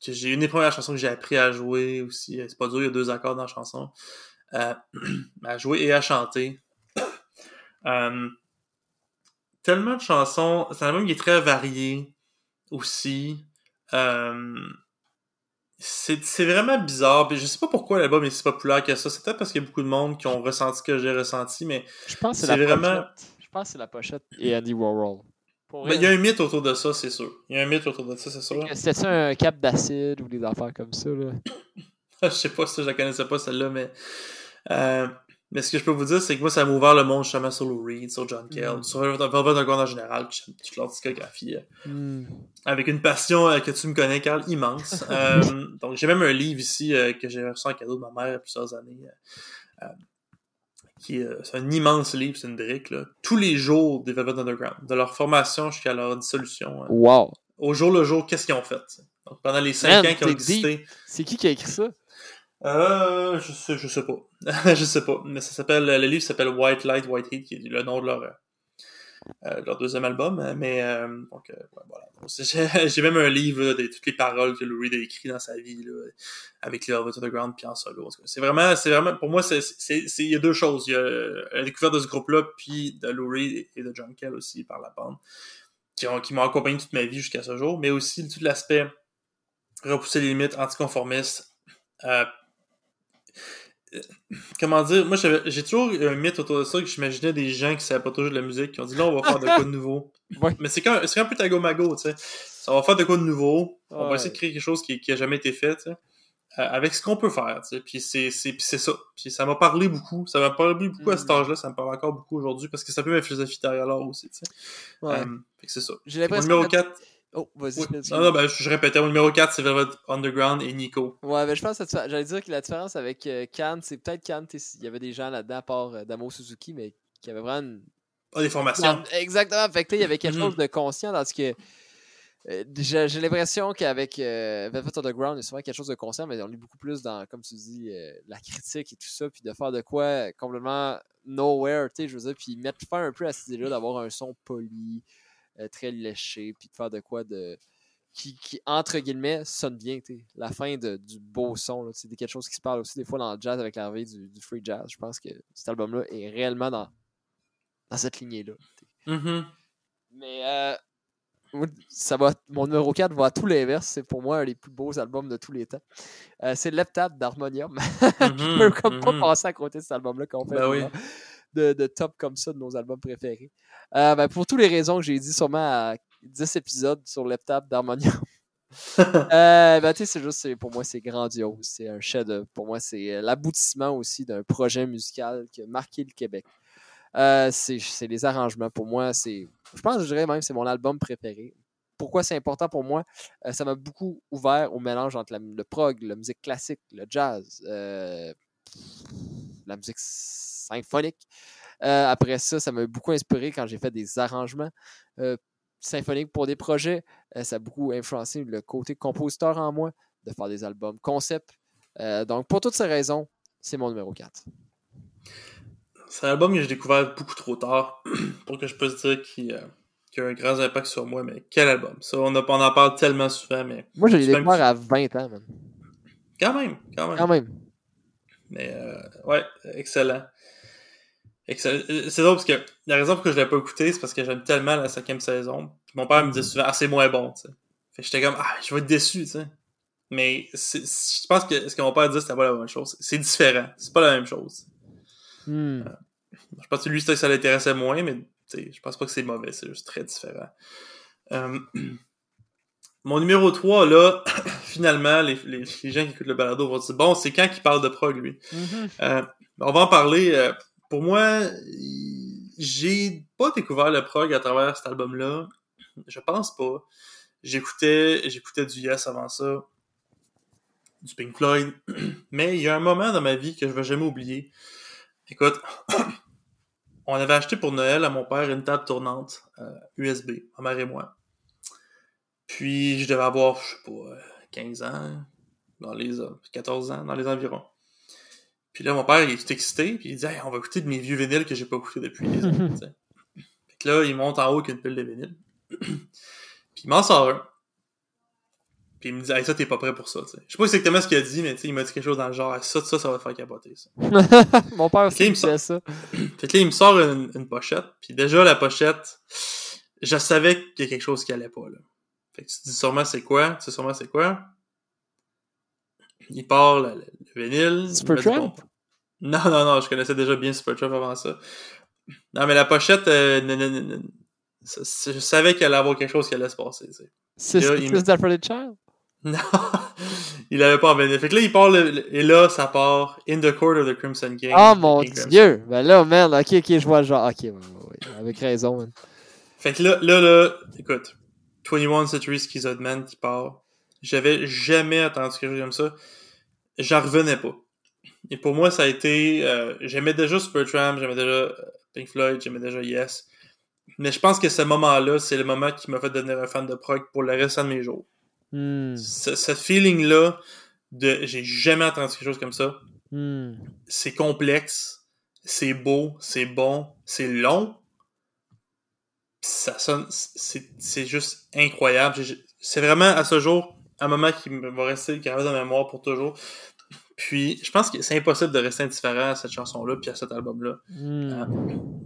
que j'ai une des premières chansons que j'ai appris à jouer aussi. C'est pas dur, il y a deux accords dans la chanson. Euh, *clears throat* à jouer et à chanter. *clears throat* Euh, tellement de chansons. C'est un album qui est très varié aussi. Euh, c'est vraiment bizarre. Puis je sais pas pourquoi l'album est si populaire que ça. C'est peut-être parce qu'il y a beaucoup de monde qui ont ressenti ce que j'ai ressenti, mais Je pense que C'est c'est la vraiment- pochette. Je pense que c'est la pochette et Andy Warhol. Mais il y a un mythe autour de ça, c'est sûr. Il y a un mythe autour de ça, c'est sûr. C'était ça un cap d'acide ou des affaires comme ça là? *coughs* je sais pas si je la connaissais pas celle-là, mais euh, mais ce que je peux vous dire, c'est que moi, ça m'a ouvert le monde justement sur Lou Reed, sur John Cale, Mm. sur Velvet Underground en général, toute leur discographie. euh, Hmm. avec une passion euh, que tu me connais, Carl, immense. *laughs* Euh, donc, j'ai même un livre ici euh, que j'ai reçu en cadeau de ma mère il y a plusieurs années. Euh, qui est, euh, c'est un immense livre, c'est une brique. Là. Tous les jours des Velvet Underground, de leur formation jusqu'à leur dissolution. euh, Wow. au jour le jour, qu'est-ce qu'ils ont fait? Donc, pendant les cinq Man, ans qu'ils ont existé. C'est qui qui a écrit ça? Euh, je sais, je sais pas. *laughs* je sais pas. Mais ça s'appelle, le livre s'appelle White Light, White Heat, qui est le nom de leur, euh, leur deuxième album. hein, Mais, euh, donc, euh, ouais, voilà. *laughs* J'ai même un livre là, de toutes les paroles que Lou Reed a écrites dans sa vie, là, avec les Velvet Underground puis en solo. C'est vraiment, c'est vraiment, pour moi, c'est, il y a deux choses. Il y a euh, la découverte de ce groupe-là, puis de Lou Reed et de John Kell aussi par la bande, qui, ont, qui m'ont accompagné toute ma vie jusqu'à ce jour, mais aussi tout l'aspect repousser les limites anticonformistes, euh, comment dire, moi j'ai toujours eu un mythe autour de ça que j'imaginais des gens qui savaient pas toujours de la musique qui ont dit là on va faire de quoi de nouveau. *laughs* Ouais. Mais c'est quand c'est un peu tago mago, tu sais. Ça va faire de quoi de nouveau, on va essayer de créer quelque chose qui, qui a jamais été fait, tu sais. euh, avec ce qu'on peut faire, tu sais. Puis c'est c'est puis c'est ça. Puis ça m'a parlé beaucoup, ça m'a parlé beaucoup à cet Mm. âge-là, ça me parle encore beaucoup aujourd'hui parce que c'est un peu ma philosophie derrière l'art aussi, tu sais. Ouais. Euh, fait que c'est ça. J'ai l'impression. numéro que- 4, Oh, vas-y. oui. non, non, ben, je, répétais, mon numéro 4, c'est Velvet Underground et Nico. Ouais, mais je pense que j'allais dire que la différence avec euh, c'est peut-être t'sais, il y avait des gens là-dedans, à part euh, Damo Suzuki, mais qui avaient vraiment une. Ah, des formations. Exactement. Fait que, il y avait quelque Mhm. chose de conscient dans ce que. euh, j'ai l'impression qu'avec euh, Velvet Underground, il y a souvent quelque chose de conscient, mais on est beaucoup plus dans, comme tu dis, la critique et tout ça, puis de faire de quoi complètement nowhere, tu sais, je veux dire, puis mettre faire un peu à cette idée-là d'avoir un son poli, très léché, puis de faire de quoi de. Qui, qui, entre guillemets, sonne bien, tu sais. La fin de, du beau son, c'est quelque chose qui se parle aussi des fois dans le jazz avec l'arrivée du, du free jazz. Je pense que cet album-là est réellement dans, dans cette lignée-là. Mhm. Mais euh, ça va, mon numéro 4 va à tout l'inverse. C'est pour moi un des plus beaux albums de tous les temps. Euh, c'est Leptap d'Harmonium. *laughs* Je peux comme pas mhm. passer à côté de cet album-là quand on fait Ben oui. De, de top comme ça de nos albums préférés. Euh, ben, pour toutes les raisons que j'ai dit sûrement à 10 épisodes sur Leptap d'Harmonium. *laughs* *laughs* Euh, ben, tu sais, c'est juste, pour moi, c'est grandiose. C'est un chef-d'œuvre. Pour moi, c'est l'aboutissement aussi d'un projet musical qui a marqué le Québec. Euh, c'est c'est les arrangements. Pour moi, c'est. Je pense, je dirais même, c'est mon album préféré. Pourquoi c'est important pour moi? Euh, ça m'a beaucoup ouvert au mélange entre la- le prog, la musique classique, le jazz, euh, la musique symphonique. Euh, après ça, ça m'a beaucoup inspiré quand j'ai fait des arrangements euh, symphoniques pour des projets. Euh, ça a beaucoup influencé le côté compositeur en moi de faire des albums concept. Donc, pour toutes ces raisons, c'est mon numéro 4. C'est un album que j'ai découvert beaucoup trop tard *clears throat* pour que je puisse dire qu'il qu'il a un grand impact sur moi, mais quel album? Ça, on, a- on en parle tellement souvent, mais Moi, je l'ai découvert à 20 ans, quand même, quand même. Quand même. Mais euh, ouais, excellent. Excellent. Euh, C'est drôle parce que la raison pour laquelle je l'ai pas écouté, c'est parce que j'aime tellement la cinquième saison. Puis mon père me disait souvent, ah, c'est moins bon, tu sais. Fait que j'étais comme, ah, je vais être déçu, tu sais. Mais je pense que ce que mon père dit, c'était pas la même chose. C'est différent. C'est pas la même chose. Hmm. Je pense que lui, ça, ça l'intéressait moins, mais je pense pas que c'est mauvais, c'est juste très différent. Euh, *clears throat* mon numéro 3, là, *clears throat* finalement, les, les, les gens qui écoutent le balado vont dire Bon, c'est quand qu'il parle de prog, lui? Mhm. Euh, On va en parler. euh, pour moi, j'ai pas découvert le prog à travers cet album-là. Je pense pas. J'écoutais, j'écoutais du Yes avant ça, du Pink Floyd. *clears throat* Mais il y a un moment dans ma vie que je vais jamais oublier. Écoute, *clears throat* on avait acheté pour Noël à mon père une table tournante USB, euh, ma mère et moi. Puis je devais avoir, je sais pas, 15 ans, dans les 14 ans, dans les environs. Puis là, mon père, il est excité, puis il dit hey, on va écouter de mes vieux vinyles que j'ai pas écouté depuis des années. *laughs* fait que là, il monte en haut avec une pile de vinyles. *clears throat* puis il m'en sort un. Puis il me dit hey, ça, t'es pas prêt pour ça. T'sais. Je sais pas exactement ce qu'il a dit, mais il m'a dit quelque chose dans le genre ça, ça, ça va te faire capoter. Ça. *laughs* mon père aussi, il me sort... ça. *clears throat* fait que là, il me sort une, une pochette. Puis déjà, la pochette, je savais qu'il y a quelque chose qui allait pas. Là. Fait que tu te dis sûrement c'est quoi? Tu sais sûrement c'est quoi? Il part le, le vinyle. Supertramp? Non, non, non, je connaissais déjà bien Supertramp avant ça. Non, mais la pochette, euh, je savais qu'il allait avoir quelque chose qui allait se passer. C'est Six d'Alfred Child? *laughs* Non, il avait pas en vinyle. Fait que là, il part, et là, ça part In the Court of the Crimson King. Oh mon dieu! Ben là, man, ok, ok, je vois le genre. Ok, ouais, ouais, avec raison, man. Fait que là, là, là, écoute, 21 Century Schizoid Man qui part. J'avais jamais entendu quelque chose comme ça. J'en revenais pas. Et pour moi, ça a été... Euh, j'aimais déjà Supertramp, j'aimais déjà euh, Pink Floyd, j'aimais déjà Yes. Mais je pense que ce moment-là, c'est le moment qui m'a fait devenir un fan de prog pour le reste de mes jours. Hmm. Ce, feeling-là de j'ai jamais entendu quelque chose comme ça. Hmm. C'est complexe, c'est beau, c'est bon, c'est long, ça sonne, c'est juste incroyable. C'est vraiment à ce jour un moment qui me va rester gravé dans ma mémoire pour toujours. Puis, je pense que c'est impossible de rester indifférent à cette chanson-là puis à cet album-là. Hmm. Euh,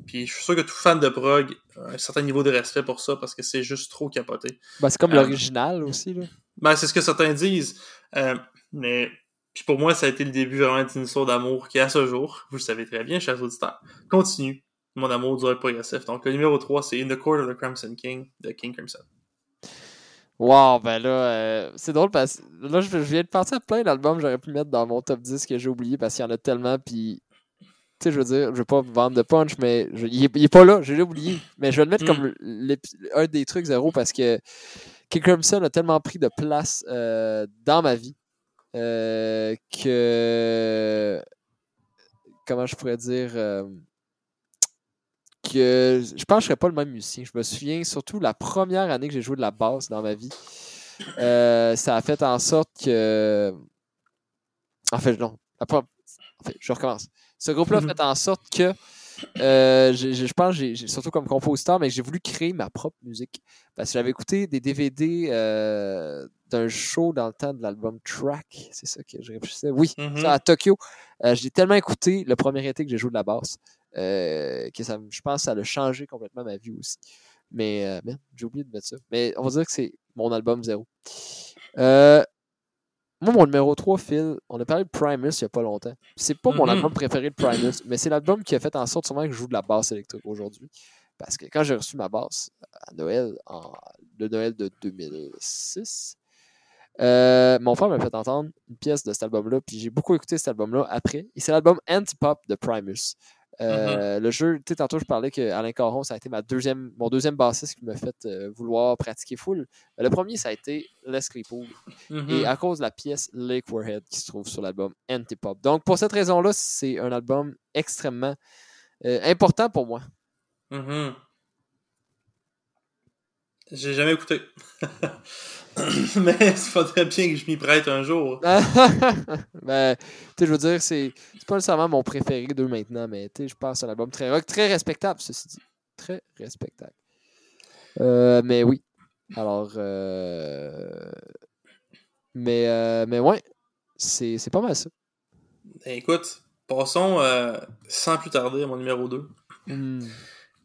puis, je suis sûr que tout fan de prog a un certain niveau de respect pour ça parce que c'est juste trop capoté. Ben, c'est comme euh, l'original aussi, là. Ben, c'est ce que certains disent. Euh, mais, puis pour moi, ça a été le début vraiment d'une histoire d'amour qui, à ce jour, vous le savez très bien, chers auditeurs, continue mon amour du rock progressif. Donc, le numéro 3, c'est In the Court of the Crimson King de King Crimson. Wow, ben là, euh, c'est drôle parce que là, je, viens de penser à plein d'albums que j'aurais pu mettre dans mon top 10 que j'ai oublié parce qu'il y en a tellement. Puis, tu sais, je veux dire, je vais pas vendre de punch, mais il, est, pas là, j'ai oublié. Mais je vais le mettre comme hmm. un des trucs zéro parce que King Crimson a tellement pris de place euh, dans ma vie euh, que. Comment je pourrais dire que je pense que je serais pas le même musicien. Je me souviens surtout la première année que j'ai joué de la basse dans ma vie. Euh, ça a fait en sorte que. En fait, non. En fait, je recommence. Ce groupe-là a mhm. fait en sorte que. Euh, je pense, j'ai, surtout comme compositeur, mais j'ai voulu créer ma propre musique. Parce que j'avais écouté des DVD euh, d'un show dans le temps de l'album Track. C'est ça que je réfléchissais. Oui, mhm. à Tokyo. j'ai tellement écouté le premier été que j'ai joué de la basse. Euh, que ça, je pense que ça a changé complètement ma vie aussi. Mais euh, j'ai oublié de mettre ça. Mais on va dire que c'est mon album zéro. Euh, moi, mon numéro 3, Phil, on a parlé de Primus il n'y a pas longtemps. C'est pas mon mm-hmm. album préféré de Primus, mais c'est l'album qui a fait en sorte sûrement que je joue de la basse électrique aujourd'hui. Parce que quand j'ai reçu ma basse à Noël, en, le Noël de 2006, mon frère m'a fait entendre une pièce de cet album-là, puis j'ai beaucoup écouté cet album-là après. Et c'est l'album Antipop de Primus. Mm-hmm. Euh, le jeu, tu sais, tantôt je parlais que Alain Caron, ça a été ma deuxième, mon deuxième bassiste qui m'a fait euh, vouloir pratiquer full. le premier, ça a été Les Claypool. Mm-hmm. Et à cause de la pièce Lake Warhead qui se trouve sur l'album Antipop. Donc pour cette raison-là, c'est un album extrêmement euh, important pour moi. Mm-hmm. J'ai jamais écouté. *laughs* mais il faudrait bien que je m'y prête un jour. *laughs* ben, tu sais, je veux dire, c'est pas nécessairement mon préféré d'eux maintenant, mais tu sais, je pense à un album très rock, très respectable, ceci dit. Très respectable. Euh, mais oui. Alors, euh... mais, euh, mais ouais, c'est pas mal ça. Ben, écoute, passons euh, sans plus tarder à mon numéro 2. Hmm.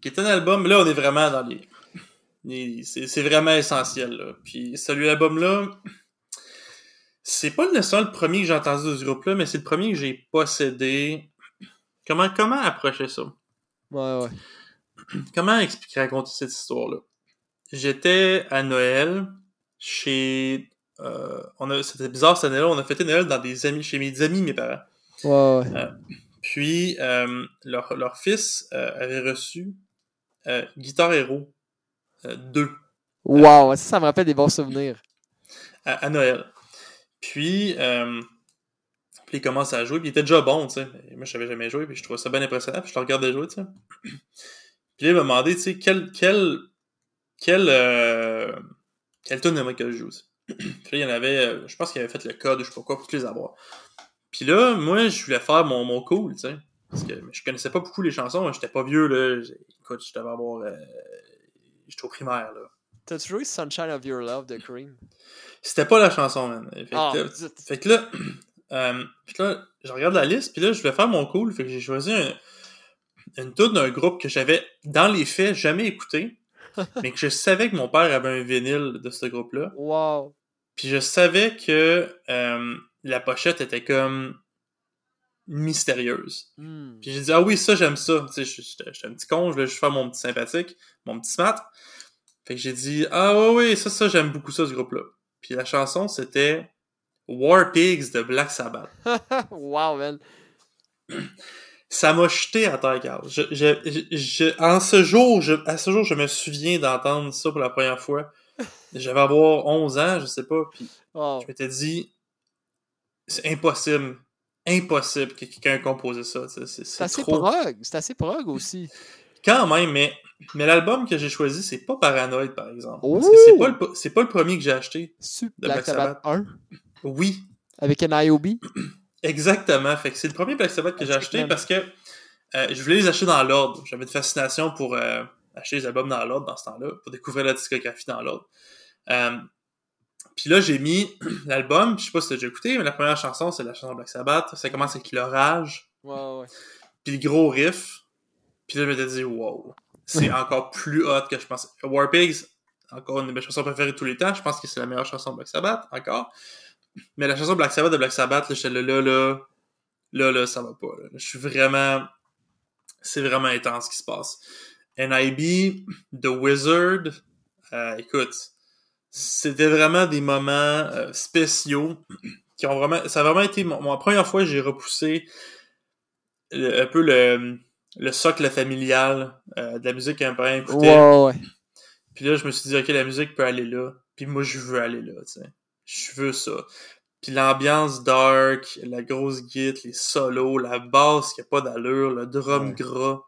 Qui est un album, là, on est vraiment dans les c'est vraiment essentiel. Là. Puis celui album-là, c'est pas nécessairement le premier que j'ai entendu de ce groupe-là, mais c'est le premier que j'ai possédé. Comment, comment approcher ça? Ouais, ouais. *clears throat* Comment expliquer, raconter cette histoire-là? J'étais à Noël chez. Euh, on a, c'était bizarre cette année-là, on a fêté Noël dans des amis, chez mes amis, mes parents. Ouais, ouais. Euh, Puis, euh, leur, leur fils avait reçu Guitar Hero 2 Wow, ça, ça me rappelle des bons souvenirs. à, à Noël. Puis, euh, puis il commence à jouer, puis il était déjà bon, tu sais. Moi, je savais jamais jouer, puis je trouvais ça bien impressionnant, puis je le regardais jouer, tu sais. *clears throat* Puis là, il m'a demandé, tu sais, quel, quel, quel, euh, quel tune aimerait que je joue. *clears throat* Puis là, il y en avait, euh, je pense qu'il avait fait le code, ou je sais pas quoi, pour tous les avoir. Puis là, moi, je voulais faire mon, mon cool, tu sais. Parce que je connaissais pas beaucoup les chansons, j'étais pas vieux, là. Écoute, je devais avoir, euh, j'étais au primaire, là. T'as-tu joué Sunshine of Your Love de Cream? C'était pas la chanson, man. Fait que, Ah, là. Fait que là, *clears throat* euh, puis là, je regarde la liste, puis là, je voulais faire mon cool, fait que j'ai choisi un- une tune d'un groupe que j'avais, dans les faits, jamais écouté, *laughs* mais que je savais que mon père avait un vinyle de ce groupe-là. Wow. Puis je savais que euh, la pochette était comme mystérieuse. Hmm. Puis j'ai dit, ah oui, ça, j'aime ça. Tu sais, j'étais un petit con, je voulais juste faire mon petit sympathique, mon petit smart. Fait que j'ai dit, ah oui, oui, ça, ça, j'aime beaucoup ça, ce groupe-là. Puis la chanson, c'était War Pigs de Black Sabbath. *laughs* wow, man. Ça m'a jeté à terre, Carl. Je, je, je, je- en ce jour, je, à ce jour, je me souviens d'entendre ça pour la première fois. J'avais avoir 11 ans, je sais pas, puis je m'étais dit, c'est impossible, impossible que quelqu'un ait composé ça. C'est assez trop. prog. C'est assez prog aussi. Quand même, mais, mais l'album que j'ai choisi, c'est pas Paranoid, par exemple. Parce que c'est pas, le, c'est pas le premier que j'ai acheté. Super Black, Sabbath 1 Oui, avec un IOB. *clears throat* exactement. Fait que c'est le premier Black Sabbath que j'ai acheté parce que euh, je voulais les acheter dans l'ordre. J'avais une fascination pour euh, acheter les albums dans l'ordre dans ce temps-là, pour découvrir la discographie dans l'ordre. Euh, puis là, j'ai mis *clears throat* l'album, puis je sais pas si t'as déjà écouté, mais la première chanson, c'est la chanson Black Sabbath. Ça commence avec l'orage, Ouais, ouais. puis le gros riff. Puis là, je m'étais dit, wow, c'est encore plus hot que je pensais. War Pigs, encore une de mes chansons préférées de tous les temps. Je pense que c'est la meilleure chanson de Black Sabbath, encore. Mais la chanson Black Sabbath de Black Sabbath, là, j'étais là, là, là, là, là, ça va pas. là. Je suis vraiment... C'est vraiment intense ce qui se passe. NIB, The Wizard, euh, écoute, c'était vraiment des moments euh, spéciaux *clears throat* qui ont vraiment... Ça a vraiment été... Mon, première fois j'ai repoussé le- un peu le, le socle familial euh, de la musique qu'un parent écoutait. Ouais. Puis là, je me suis dit, OK, la musique peut aller là. Puis moi, je veux aller là, tu sais. Je veux ça. Puis l'ambiance dark, la grosse guitare, les solos, la basse qui a pas d'allure, le drum Ouais. gras.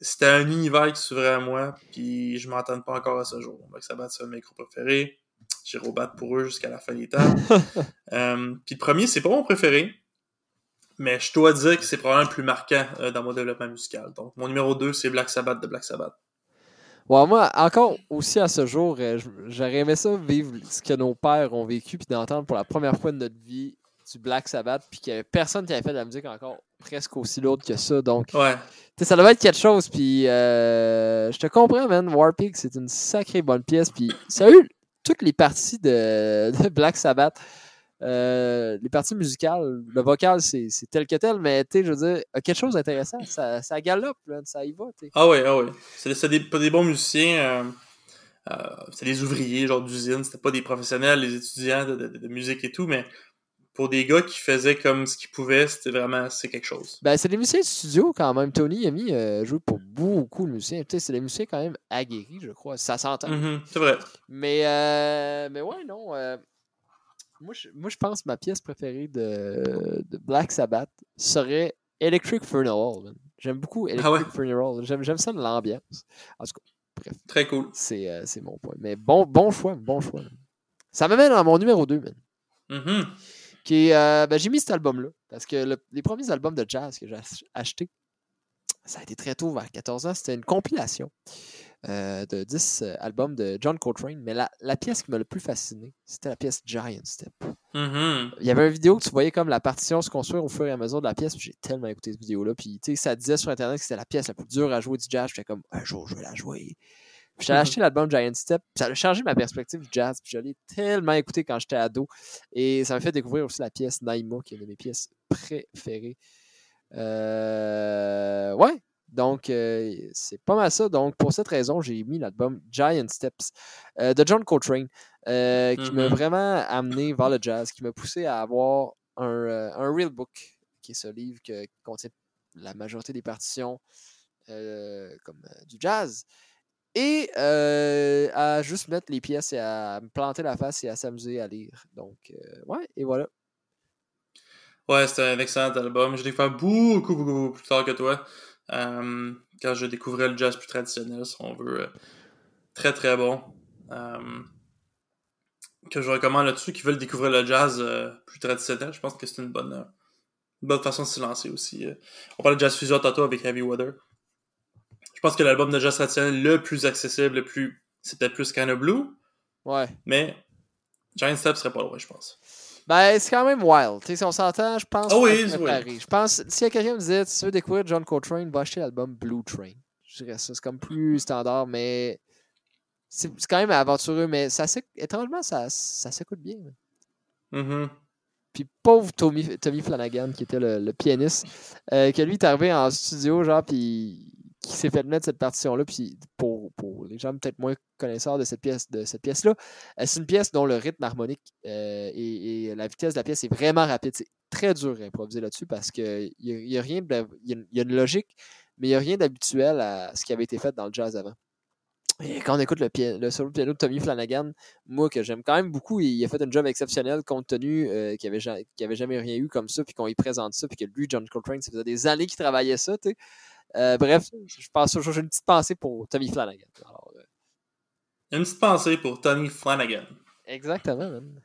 C'était un univers qui s'ouvrait à moi, puis je m'entends pas encore à ce jour. Donc, ça bat, c'est un de mes groupes préférés. Au bat pour eux jusqu'à la fin des temps. *laughs* Euh, puis le premier, c'est pas mon préféré, mais je dois dire que c'est probablement le plus marquant euh, dans mon développement musical. Donc, mon numéro 2, c'est Black Sabbath de Black Sabbath. Ouais, moi, encore aussi à ce jour, euh, j'aurais aimé ça vivre ce que nos pères ont vécu, puis d'entendre pour la première fois de notre vie du Black Sabbath, puis qu'il y avait personne qui avait fait de la musique encore presque aussi lourde que ça. Donc, Ouais. ça devait être quelque chose, puis euh, je te comprends, man. Warpig, c'est une sacrée bonne pièce, puis sérieux, toutes les parties de, *laughs* de Black Sabbath, euh, les parties musicales, le vocal, c'est tel que tel, mais tu sais, je veux dire, a quelque chose d'intéressant. Ça, ça galope, là, ça y va. Ah ouais, ah ouais. C'est des, pas des bons musiciens. Euh, euh, c'est des ouvriers, genre d'usine. C'était pas des professionnels, les étudiants de, de- de musique et tout, mais pour des gars qui faisaient comme ce qu'ils pouvaient, c'était vraiment c'est quelque chose. Ben, c'est des musiciens de studio quand même. Tony a mis euh, joué pour beaucoup de musiciens. Tu sais, c'est des musiciens quand même aguerris, je crois. Ça s'entend. Mhm, c'est vrai. Mais, euh, mais ouais, non. euh, moi, je, moi, je pense que ma pièce préférée de, de Black Sabbath serait Electric Funeral. J'aime beaucoup Electric Ah ouais? Funeral. J'aime, ça de l'ambiance. En tout cas, Très cool. c'est, euh, c'est mon point. Mais bon, bon choix, bon choix. man. Ça m'amène à mon numéro 2, man. Mhm. Qui euh, ben, j'ai mis cet album-là. Parce que le- les premiers albums de jazz que j'ai ach- achetés, ça a été très tôt, vers 14 ans. C'était une compilation euh, de 10 euh, albums de John Coltrane. Mais la, la pièce qui m'a le plus fasciné, c'était la pièce Giant Step. Mhm. Il y avait une vidéo que tu voyais comme la partition se construire au fur et à mesure de la pièce. puis J'ai tellement écouté cette vidéo-là. Puis, tu sais, ça disait sur Internet que c'était la pièce la plus dure à jouer du jazz. J'étais comme, un jour, je vais la jouer. Puis j'ai Mhm. acheté l'album Giant Step. Puis ça a changé ma perspective du jazz. Puis je l'ai tellement écouté quand j'étais ado. Et ça m'a fait découvrir aussi la pièce Naima, qui est une de mes pièces préférées. Euh, Ouais. Donc, euh, c'est pas mal ça. Donc, pour cette raison, j'ai mis l'album Giant Steps euh, de John Coltrane, euh, qui m'a Mhm. vraiment amené vers le jazz, qui m'a poussé à avoir un, un real book, qui est ce livre que- qui contient la majorité des partitions comme du jazz. Et euh, à juste mettre les pièces et à me planter la face et à s'amuser à lire. Donc, euh, ouais, et voilà. Ouais, c'était un excellent album. Je l'ai fait beaucoup, beaucoup, plus tard que toi. Euh, quand je découvrais le jazz plus traditionnel, si on veut. très, très bon. Que je recommande ceux qui veulent découvrir le jazz plus traditionnel. Je pense que c'est une bonne, bonne façon de se lancer aussi. On parlait de jazz fusion tantôt avec Heavy Weather. Je pense que l'album de traditionnel le plus accessible, le plus. C'est peut-être plus Kind of Blue, Ouais. mais Giant Step serait pas loin, je pense. Ben, c'est quand même wild. Tu sais, si on s'entend, je pense. Ah oui, oui. Je pense, a quelqu'un me disait, si tu veux découvrir John Coltrane, va acheter l'album Blue Train. Je dirais ça. C'est comme plus standard, mais c'est quand même aventureux, mais ça étrangement, ça, ça s'écoute bien. là. Mhm. Puis pauvre Tommy, Tommy Flanagan, qui était le, le pianiste, euh, que lui est arrivé en studio, genre, puis qui s'est fait mettre cette partition-là. Puis pour, pour les gens peut-être moins connaisseurs de cette pièce, de cette pièce-là, euh, c'est une pièce dont le rythme harmonique euh, et, la vitesse de la pièce est vraiment rapide. C'est très dur à improviser là-dessus parce qu'il n'y a, y a rien de, y a une- y logique, mais il n'y a rien d'habituel à ce qui avait été fait dans le jazz avant. Et quand on écoute le, le solo piano de Tommy Flanagan, moi que j'aime quand même beaucoup, il a fait un job exceptionnel compte tenu euh, qu'il n'y avait, qu'il avait jamais rien eu comme ça, puis qu'on y présente ça, puis que lui, John Coltrane, ça faisait des années qu'il travaillait ça, tu sais. Euh, bref, je pense j'ai une petite pensée pour Tommy Flanagan. Alors, euh, Une petite pensée pour Tony Flanagan. exactement, man.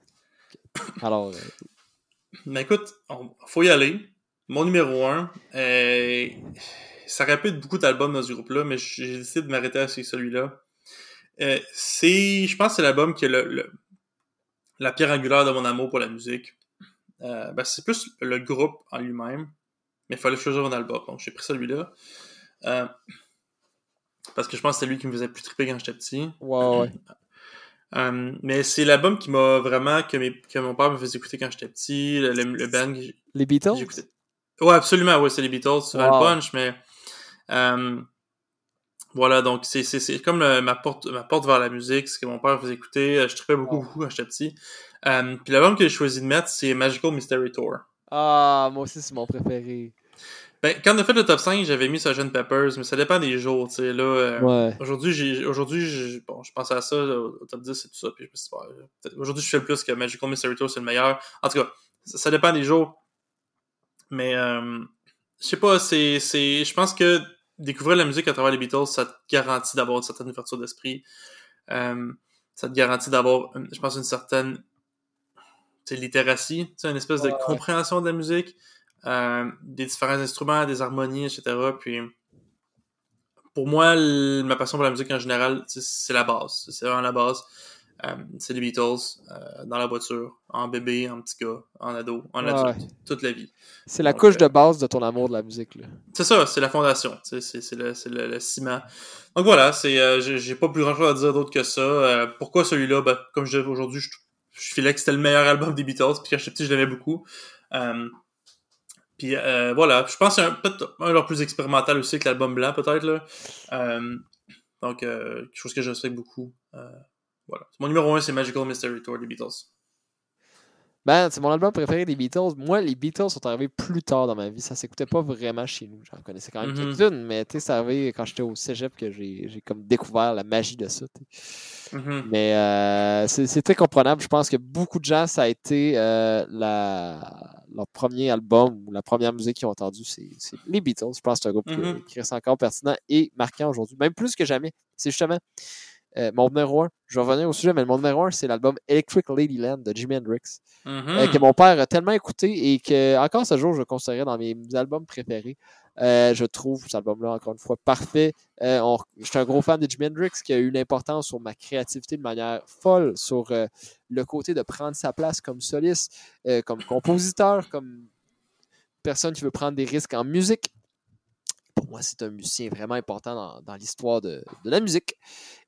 Alors, euh, Mais écoute, on, faut y aller. Mon numéro 1, ça répète beaucoup d'albums dans ce groupe-là, mais j'ai décidé de m'arrêter à celui-là. C'est, je pense que c'est l'album qui est le, le- la pierre angulaire de mon amour pour la musique. Ben, c'est plus le groupe en lui-même, mais il fallait choisir un album, donc j'ai pris celui-là. Euh, parce que je pense que c'est lui qui me faisait plus triper quand j'étais petit. ouais, ouais. Euh, mais c'est l'album qui m'a vraiment, que, mes- que mon père me faisait écouter quand j'étais petit, le, le, le band que Les Beatles? Ouais, absolument, ouais, c'est les Beatles sur Wow. le punch, mais euh, voilà, donc c'est c'est c'est comme le- ma porte ma porte vers la musique, ce que mon père faisait écouter. Je tripais beaucoup Wow. beaucoup quand j'étais petit. Puis l'album que j'ai choisi de mettre, c'est Magical Mystery Tour. Ah, moi aussi, c'est mon préféré. Ben, quand on a fait le top 5, j'avais mis Sgt. Peppers, mais ça dépend des jours, tu sais, là. euh, Ouais. Aujourd'hui, j'ai, aujourd'hui, bon, je pensais à ça, au au top 10 et tout ça, puis je me suis dit, bon, peut-être- aujourd'hui, je fais le plus que Magical Mystery Tour, c'est le meilleur. En tout cas, ça, ça dépend des jours. Mais, euh, je sais pas, c'est, c'est, je pense que découvrir la musique à travers les Beatles, ça te garantit d'avoir une certaine ouverture d'esprit. Euh, ça te garantit d'avoir, une- je pense, une certaine, littératie, tu sais, une espèce de compréhension de la musique, des différents instruments, des harmonies, etc. Puis, pour moi, ma passion pour la musique en général, c'est la base. C'est vraiment la base. Euh, c'est les Beatles, euh, dans la voiture, en bébé, en petit gars, en ado, en Ouais. adulte, toute la vie. C'est la Donc, couche euh, de base de ton amour de la musique, là. C'est ça, c'est la fondation, c'est le, le, le ciment. Donc voilà, euh, j'ai pas plus grand chose à dire d'autre que ça. Euh, pourquoi celui-là? Ben, Comme je disais aujourd'hui, je, je filais que c'était le meilleur *laughs* album des Beatles, puis quand j'étais petit, je l'aimais beaucoup. Puis euh, voilà, je pense que c'est un- peut-être un de plus expérimental aussi que l'album blanc, peut-être. Euh, donc, euh, quelque chose que je respecte beaucoup. Voilà. Mon numéro 1, c'est Magical Mystery Tour des Beatles. Ben, c'est mon album préféré des Beatles. Moi, les Beatles sont arrivés plus tard dans ma vie. Ça s'écoutait pas vraiment chez nous. J'en connaissais quand même Mhm. quelques-unes, mais tu sais, c'est arrivé quand j'étais au cégep que j'ai j'ai comme découvert la magie de ça. Mhm. Mais euh, c'est très comprenable. Je pense que beaucoup de gens, ça a été euh, la, leur premier album ou la première musique qu'ils ont entendue, c'est les Beatles. Je pense que c'est un groupe Mhm. qui reste encore pertinent et marquant aujourd'hui, même plus que jamais. C'est justement euh, mon numéro un. Je vais revenir au sujet, mais mon numéro un, c'est l'album Electric Ladyland de Jimi Hendrix, Mhm. euh, que mon père a tellement écouté et que encore ce jour, je considérais dans mes albums préférés. Euh, je trouve cet album-là, encore une fois, parfait. On- je suis un gros fan de Jimi Hendrix qui a eu une importance sur ma créativité de manière folle, sur le côté de prendre sa place comme soliste, comme compositeur, comme personne qui veut prendre des risques en musique. Moi, c'est un musicien vraiment important dans, dans l'histoire de, de la musique.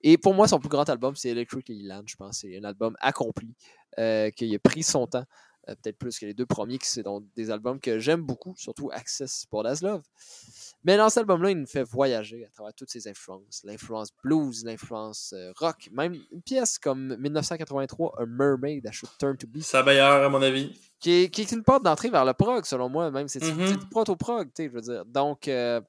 Et pour moi, son plus grand album, c'est Electric Ladyland. Je pense que c'est un album accompli, euh, qui a pris son temps, euh, peut-être plus que les deux premiers, qui sont des albums que j'aime beaucoup, surtout Access pour Love. Mais dans cet album-là, il nous fait voyager à travers toutes ses influences. L'influence blues, l'influence euh, rock, même une pièce comme 1983, A Mermaid, I Should Turn to Be. C'est la meilleure, à mon avis. qui est, qui est une porte d'entrée vers le prog, selon moi, même. C'est c'est du proto-prog, tu sais, je veux dire. Donc, euh,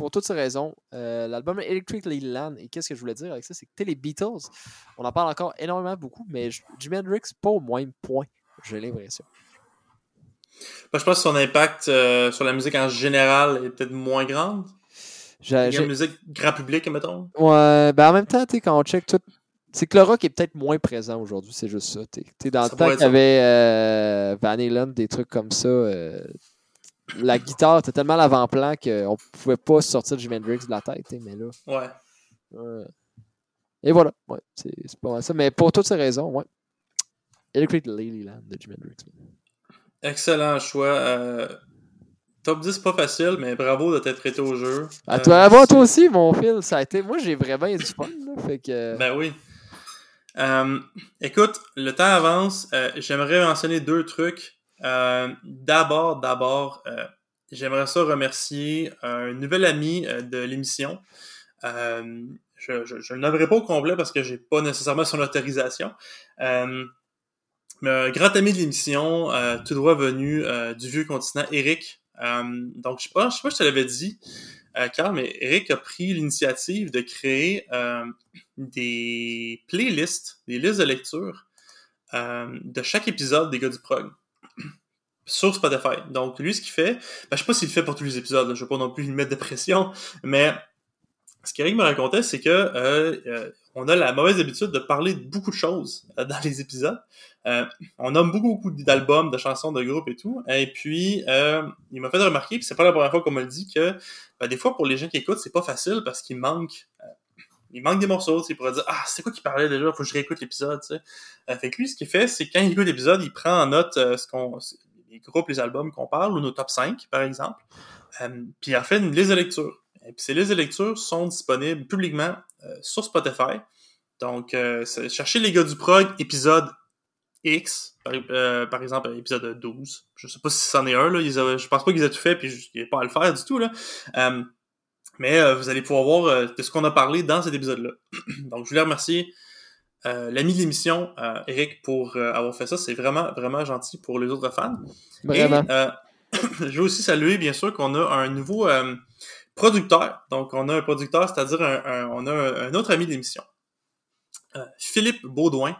pour toutes ces raisons, euh, l'album Electric Ladyland, et qu'est-ce que je voulais dire avec ça, c'est que les Beatles, on en parle encore énormément beaucoup, mais Jimi Hendrix, pas au moins point, j'ai l'impression. Moi, je pense que son impact euh, sur la musique en général est peut-être moins grande. La musique grand public, mettons. Ouais, ben en même temps, tu sais, quand on check tout. C'est que le rock est peut-être moins présent aujourd'hui, c'est juste ça. Tu sais, dans Ça le temps qu'il y avait euh, Van Halen, des trucs comme ça, la guitare était tellement à l'avant-plan qu'on pouvait pas sortir Jimi Hendrix de la tête, mais là. Ouais. Et voilà, ouais, c'est pas mal ça. Mais pour toutes ces raisons, ouais. Electric Ladyland de Jimi Hendrix. Excellent choix. Euh, top 10, pas facile, mais bravo de t'être prêté au jeu. À Euh, toi, c'est- toi aussi, mon fil, ça a été. Moi, j'ai vraiment eu du fun, là, fait que. Ben oui. Euh, écoute, le temps avance. Euh, j'aimerais mentionner deux trucs. Euh, d'abord, d'abord, euh, j'aimerais ça remercier un nouvel ami euh, de l'émission. Je, je le pas au complet parce que j'ai pas nécessairement son autorisation. Mais un grand ami de l'émission, tout droit venu du vieux continent, Eric. Donc, je sais pas, je sais pas si je te l'avais dit, Carl, mais Eric a pris l'initiative de créer des playlists, des listes de lecture de chaque épisode des gars du prog sur Spotify. Donc, lui, ce qu'il fait, ben, je sais pas s'il le fait pour tous les épisodes, je veux pas non plus lui mettre de pression, mais ce qu'Eric me racontait, c'est que euh, euh, on a la mauvaise habitude de parler de beaucoup de choses euh, dans les épisodes. On nomme beaucoup, d'albums, de chansons, de groupes et tout. Et puis, il m'a fait remarquer, puis c'est pas la première fois qu'on me le dit, que ben, des fois, pour les gens qui écoutent, c'est pas facile parce qu'il manque... il manque des morceaux, il pourrait dire Ah, c'est quoi qui parlait déjà, faut que je réécoute l'épisode, tu fait que lui, ce qu'il fait, c'est quand il écoute l'épisode, il prend en note euh, ce qu'on les groupes, les albums qu'on parle, ou nos top 5, par exemple. Euh, puis en fait une liste de lecture. Et puis ces listes de lecture sont disponibles publiquement euh, sur Spotify. Donc, euh, cherchez les gars du prog, épisode X, par, exemple, épisode 12. Je sais pas si c'en est un, là. Ils je pense pas qu'ils aient tout fait, puis n'y a pas à le faire du tout, là. Mais vous allez pouvoir voir de ce qu'on a parlé dans cet épisode-là. *clears throat* Donc, je voulais remercier euh, l'ami de l'émission, euh, Eric, pour euh, avoir fait ça. C'est vraiment, vraiment gentil pour les autres fans. Vraiment. Et, euh, *clears throat* je veux aussi saluer, bien sûr, qu'on a un nouveau euh, producteur. Donc, on a un producteur, c'est-à-dire un, un- on a un, un autre ami de l'émission. Euh, Philippe Baudouin,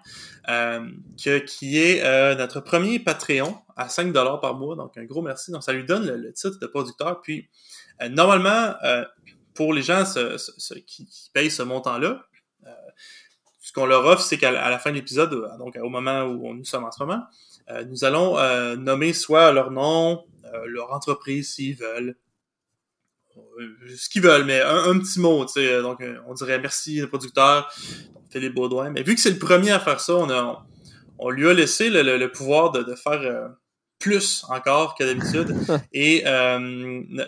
euh, que- qui est euh, notre premier Patreon à 5$ par mois. Donc, un gros merci. Donc, ça lui donne le, le titre de producteur. Puis, euh, normalement, euh, pour les gens ce- ce- ce- qui, qui payent ce montant-là, ce qu'on leur offre, c'est qu'à la fin de l'épisode, euh, donc au moment où nous sommes en ce moment, euh, nous allons euh, nommer soit leur nom, euh, leur entreprise s'ils veulent, euh, ce qu'ils veulent, mais un, un petit mot, tu sais. Donc, euh, on dirait merci le producteur, Philippe Baudouin. Mais vu que c'est le premier à faire ça, on, a, on, on lui a laissé le, le- le pouvoir de, de faire euh, plus encore que d'habitude. *laughs* Et euh,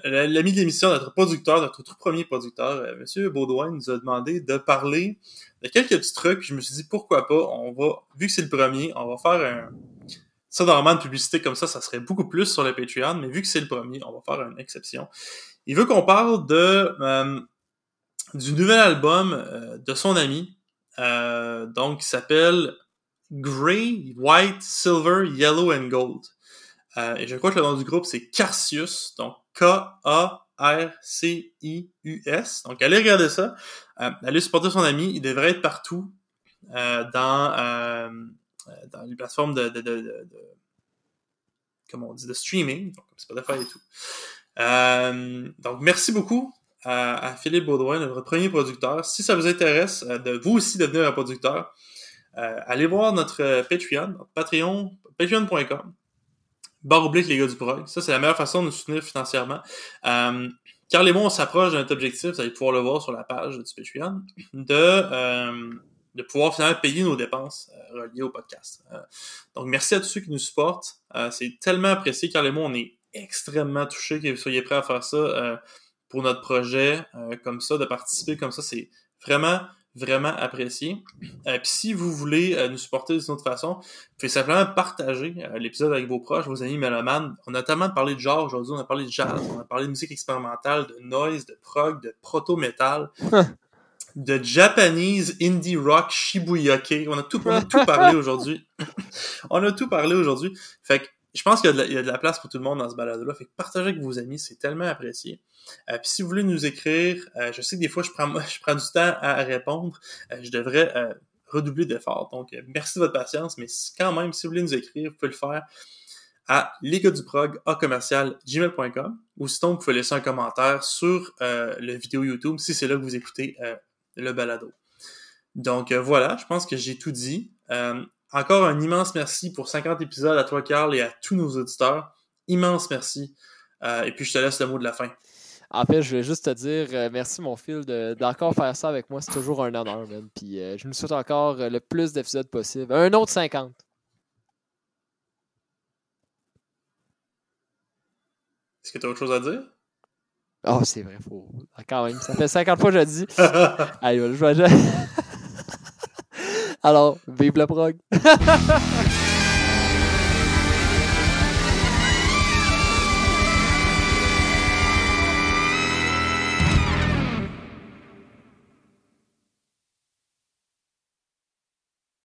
l'ami de l'émission, notre producteur, notre tout premier producteur, euh, Monsieur Baudouin, nous a demandé de parler de quelques petits trucs. Je me suis dit pourquoi pas, on va, vu que c'est le premier, on va faire un. Ça, normalement, une publicité comme ça, ça serait beaucoup plus sur le Patreon, mais vu que c'est le premier, on va faire une exception. Il veut qu'on parle de euh, du nouvel album euh, de son ami, euh, donc qui s'appelle Grey, White, Silver, Yellow and Gold. Euh, et je crois que le nom du groupe c'est Carcius, donc K-A-R-C-I-U-S. Donc allez regarder ça, euh, allez supporter son ami, il devrait être partout euh, dans euh, dans les plateformes de, de, de, de, comment on dit de streaming, donc et tout. Donc merci beaucoup à, à Philippe Baudouin, notre premier producteur. Si ça vous intéresse de vous aussi devenir un producteur, allez voir notre Patreon, notre Patreon, patreon.com barre oblique les gars du prog. Ça, c'est la meilleure façon de nous soutenir financièrement. Euh, Carl et moi, on s'approche notre objectif, vous allez pouvoir le voir sur la page du Patreon, de, euh, de pouvoir finalement payer nos dépenses euh, reliées au podcast. Euh, donc, merci à tous ceux qui nous supportent. Euh, c'est tellement apprécié. Carl et moi, on est extrêmement touchés que vous soyez prêts à faire ça pour notre projet, comme ça, de participer comme ça. C'est vraiment vraiment apprécié. Euh, Puis si vous voulez euh, nous supporter d'une autre façon, vous pouvez simplement partager euh, l'épisode avec vos proches, vos amis mélomanes. On a tellement parlé de genre aujourd'hui, on a parlé de jazz, on a parlé de musique expérimentale, de noise, de prog, de proto-metal. *laughs* de Japanese Indie Rock Shibuya-ke. On a tout, on a tout parlé *laughs* aujourd'hui. on a tout parlé aujourd'hui. Fait que je pense qu'il y, a de la- place pour tout le monde dans ce balado-là. Fait que partagez avec vos amis, c'est tellement apprécié. Euh, Puis si vous voulez nous écrire, euh, je sais que des fois je prends, *laughs* je prends du temps à répondre. Euh, je devrais euh, redoubler d'efforts. Donc euh, merci de votre patience, mais quand même, si vous voulez nous écrire, vous pouvez le faire à les gars du prog à commercial gmail.com ou sinon vous pouvez laisser un commentaire sur euh, le vidéo YouTube si c'est là que vous écoutez le balado. Donc voilà, je pense que j'ai tout dit. Encore un immense merci pour 50 épisodes à toi, Carl, et à tous nos auditeurs. Immense merci. Euh, et puis, je te laisse le mot de la fin. En fait, je vais juste te dire euh, merci, mon fil, de- d'encore faire ça avec moi. C'est toujours un honneur, man. Puis euh, je nous souhaite encore le plus d'épisodes possible. Un autre 50. Est-ce que tu as autre chose à dire? Oh, c'est vrai, faut. Quand même, ça fait 50 fois que je le dis. *laughs* Allez, je vais. *laughs* Eller bybleprag. *laughs*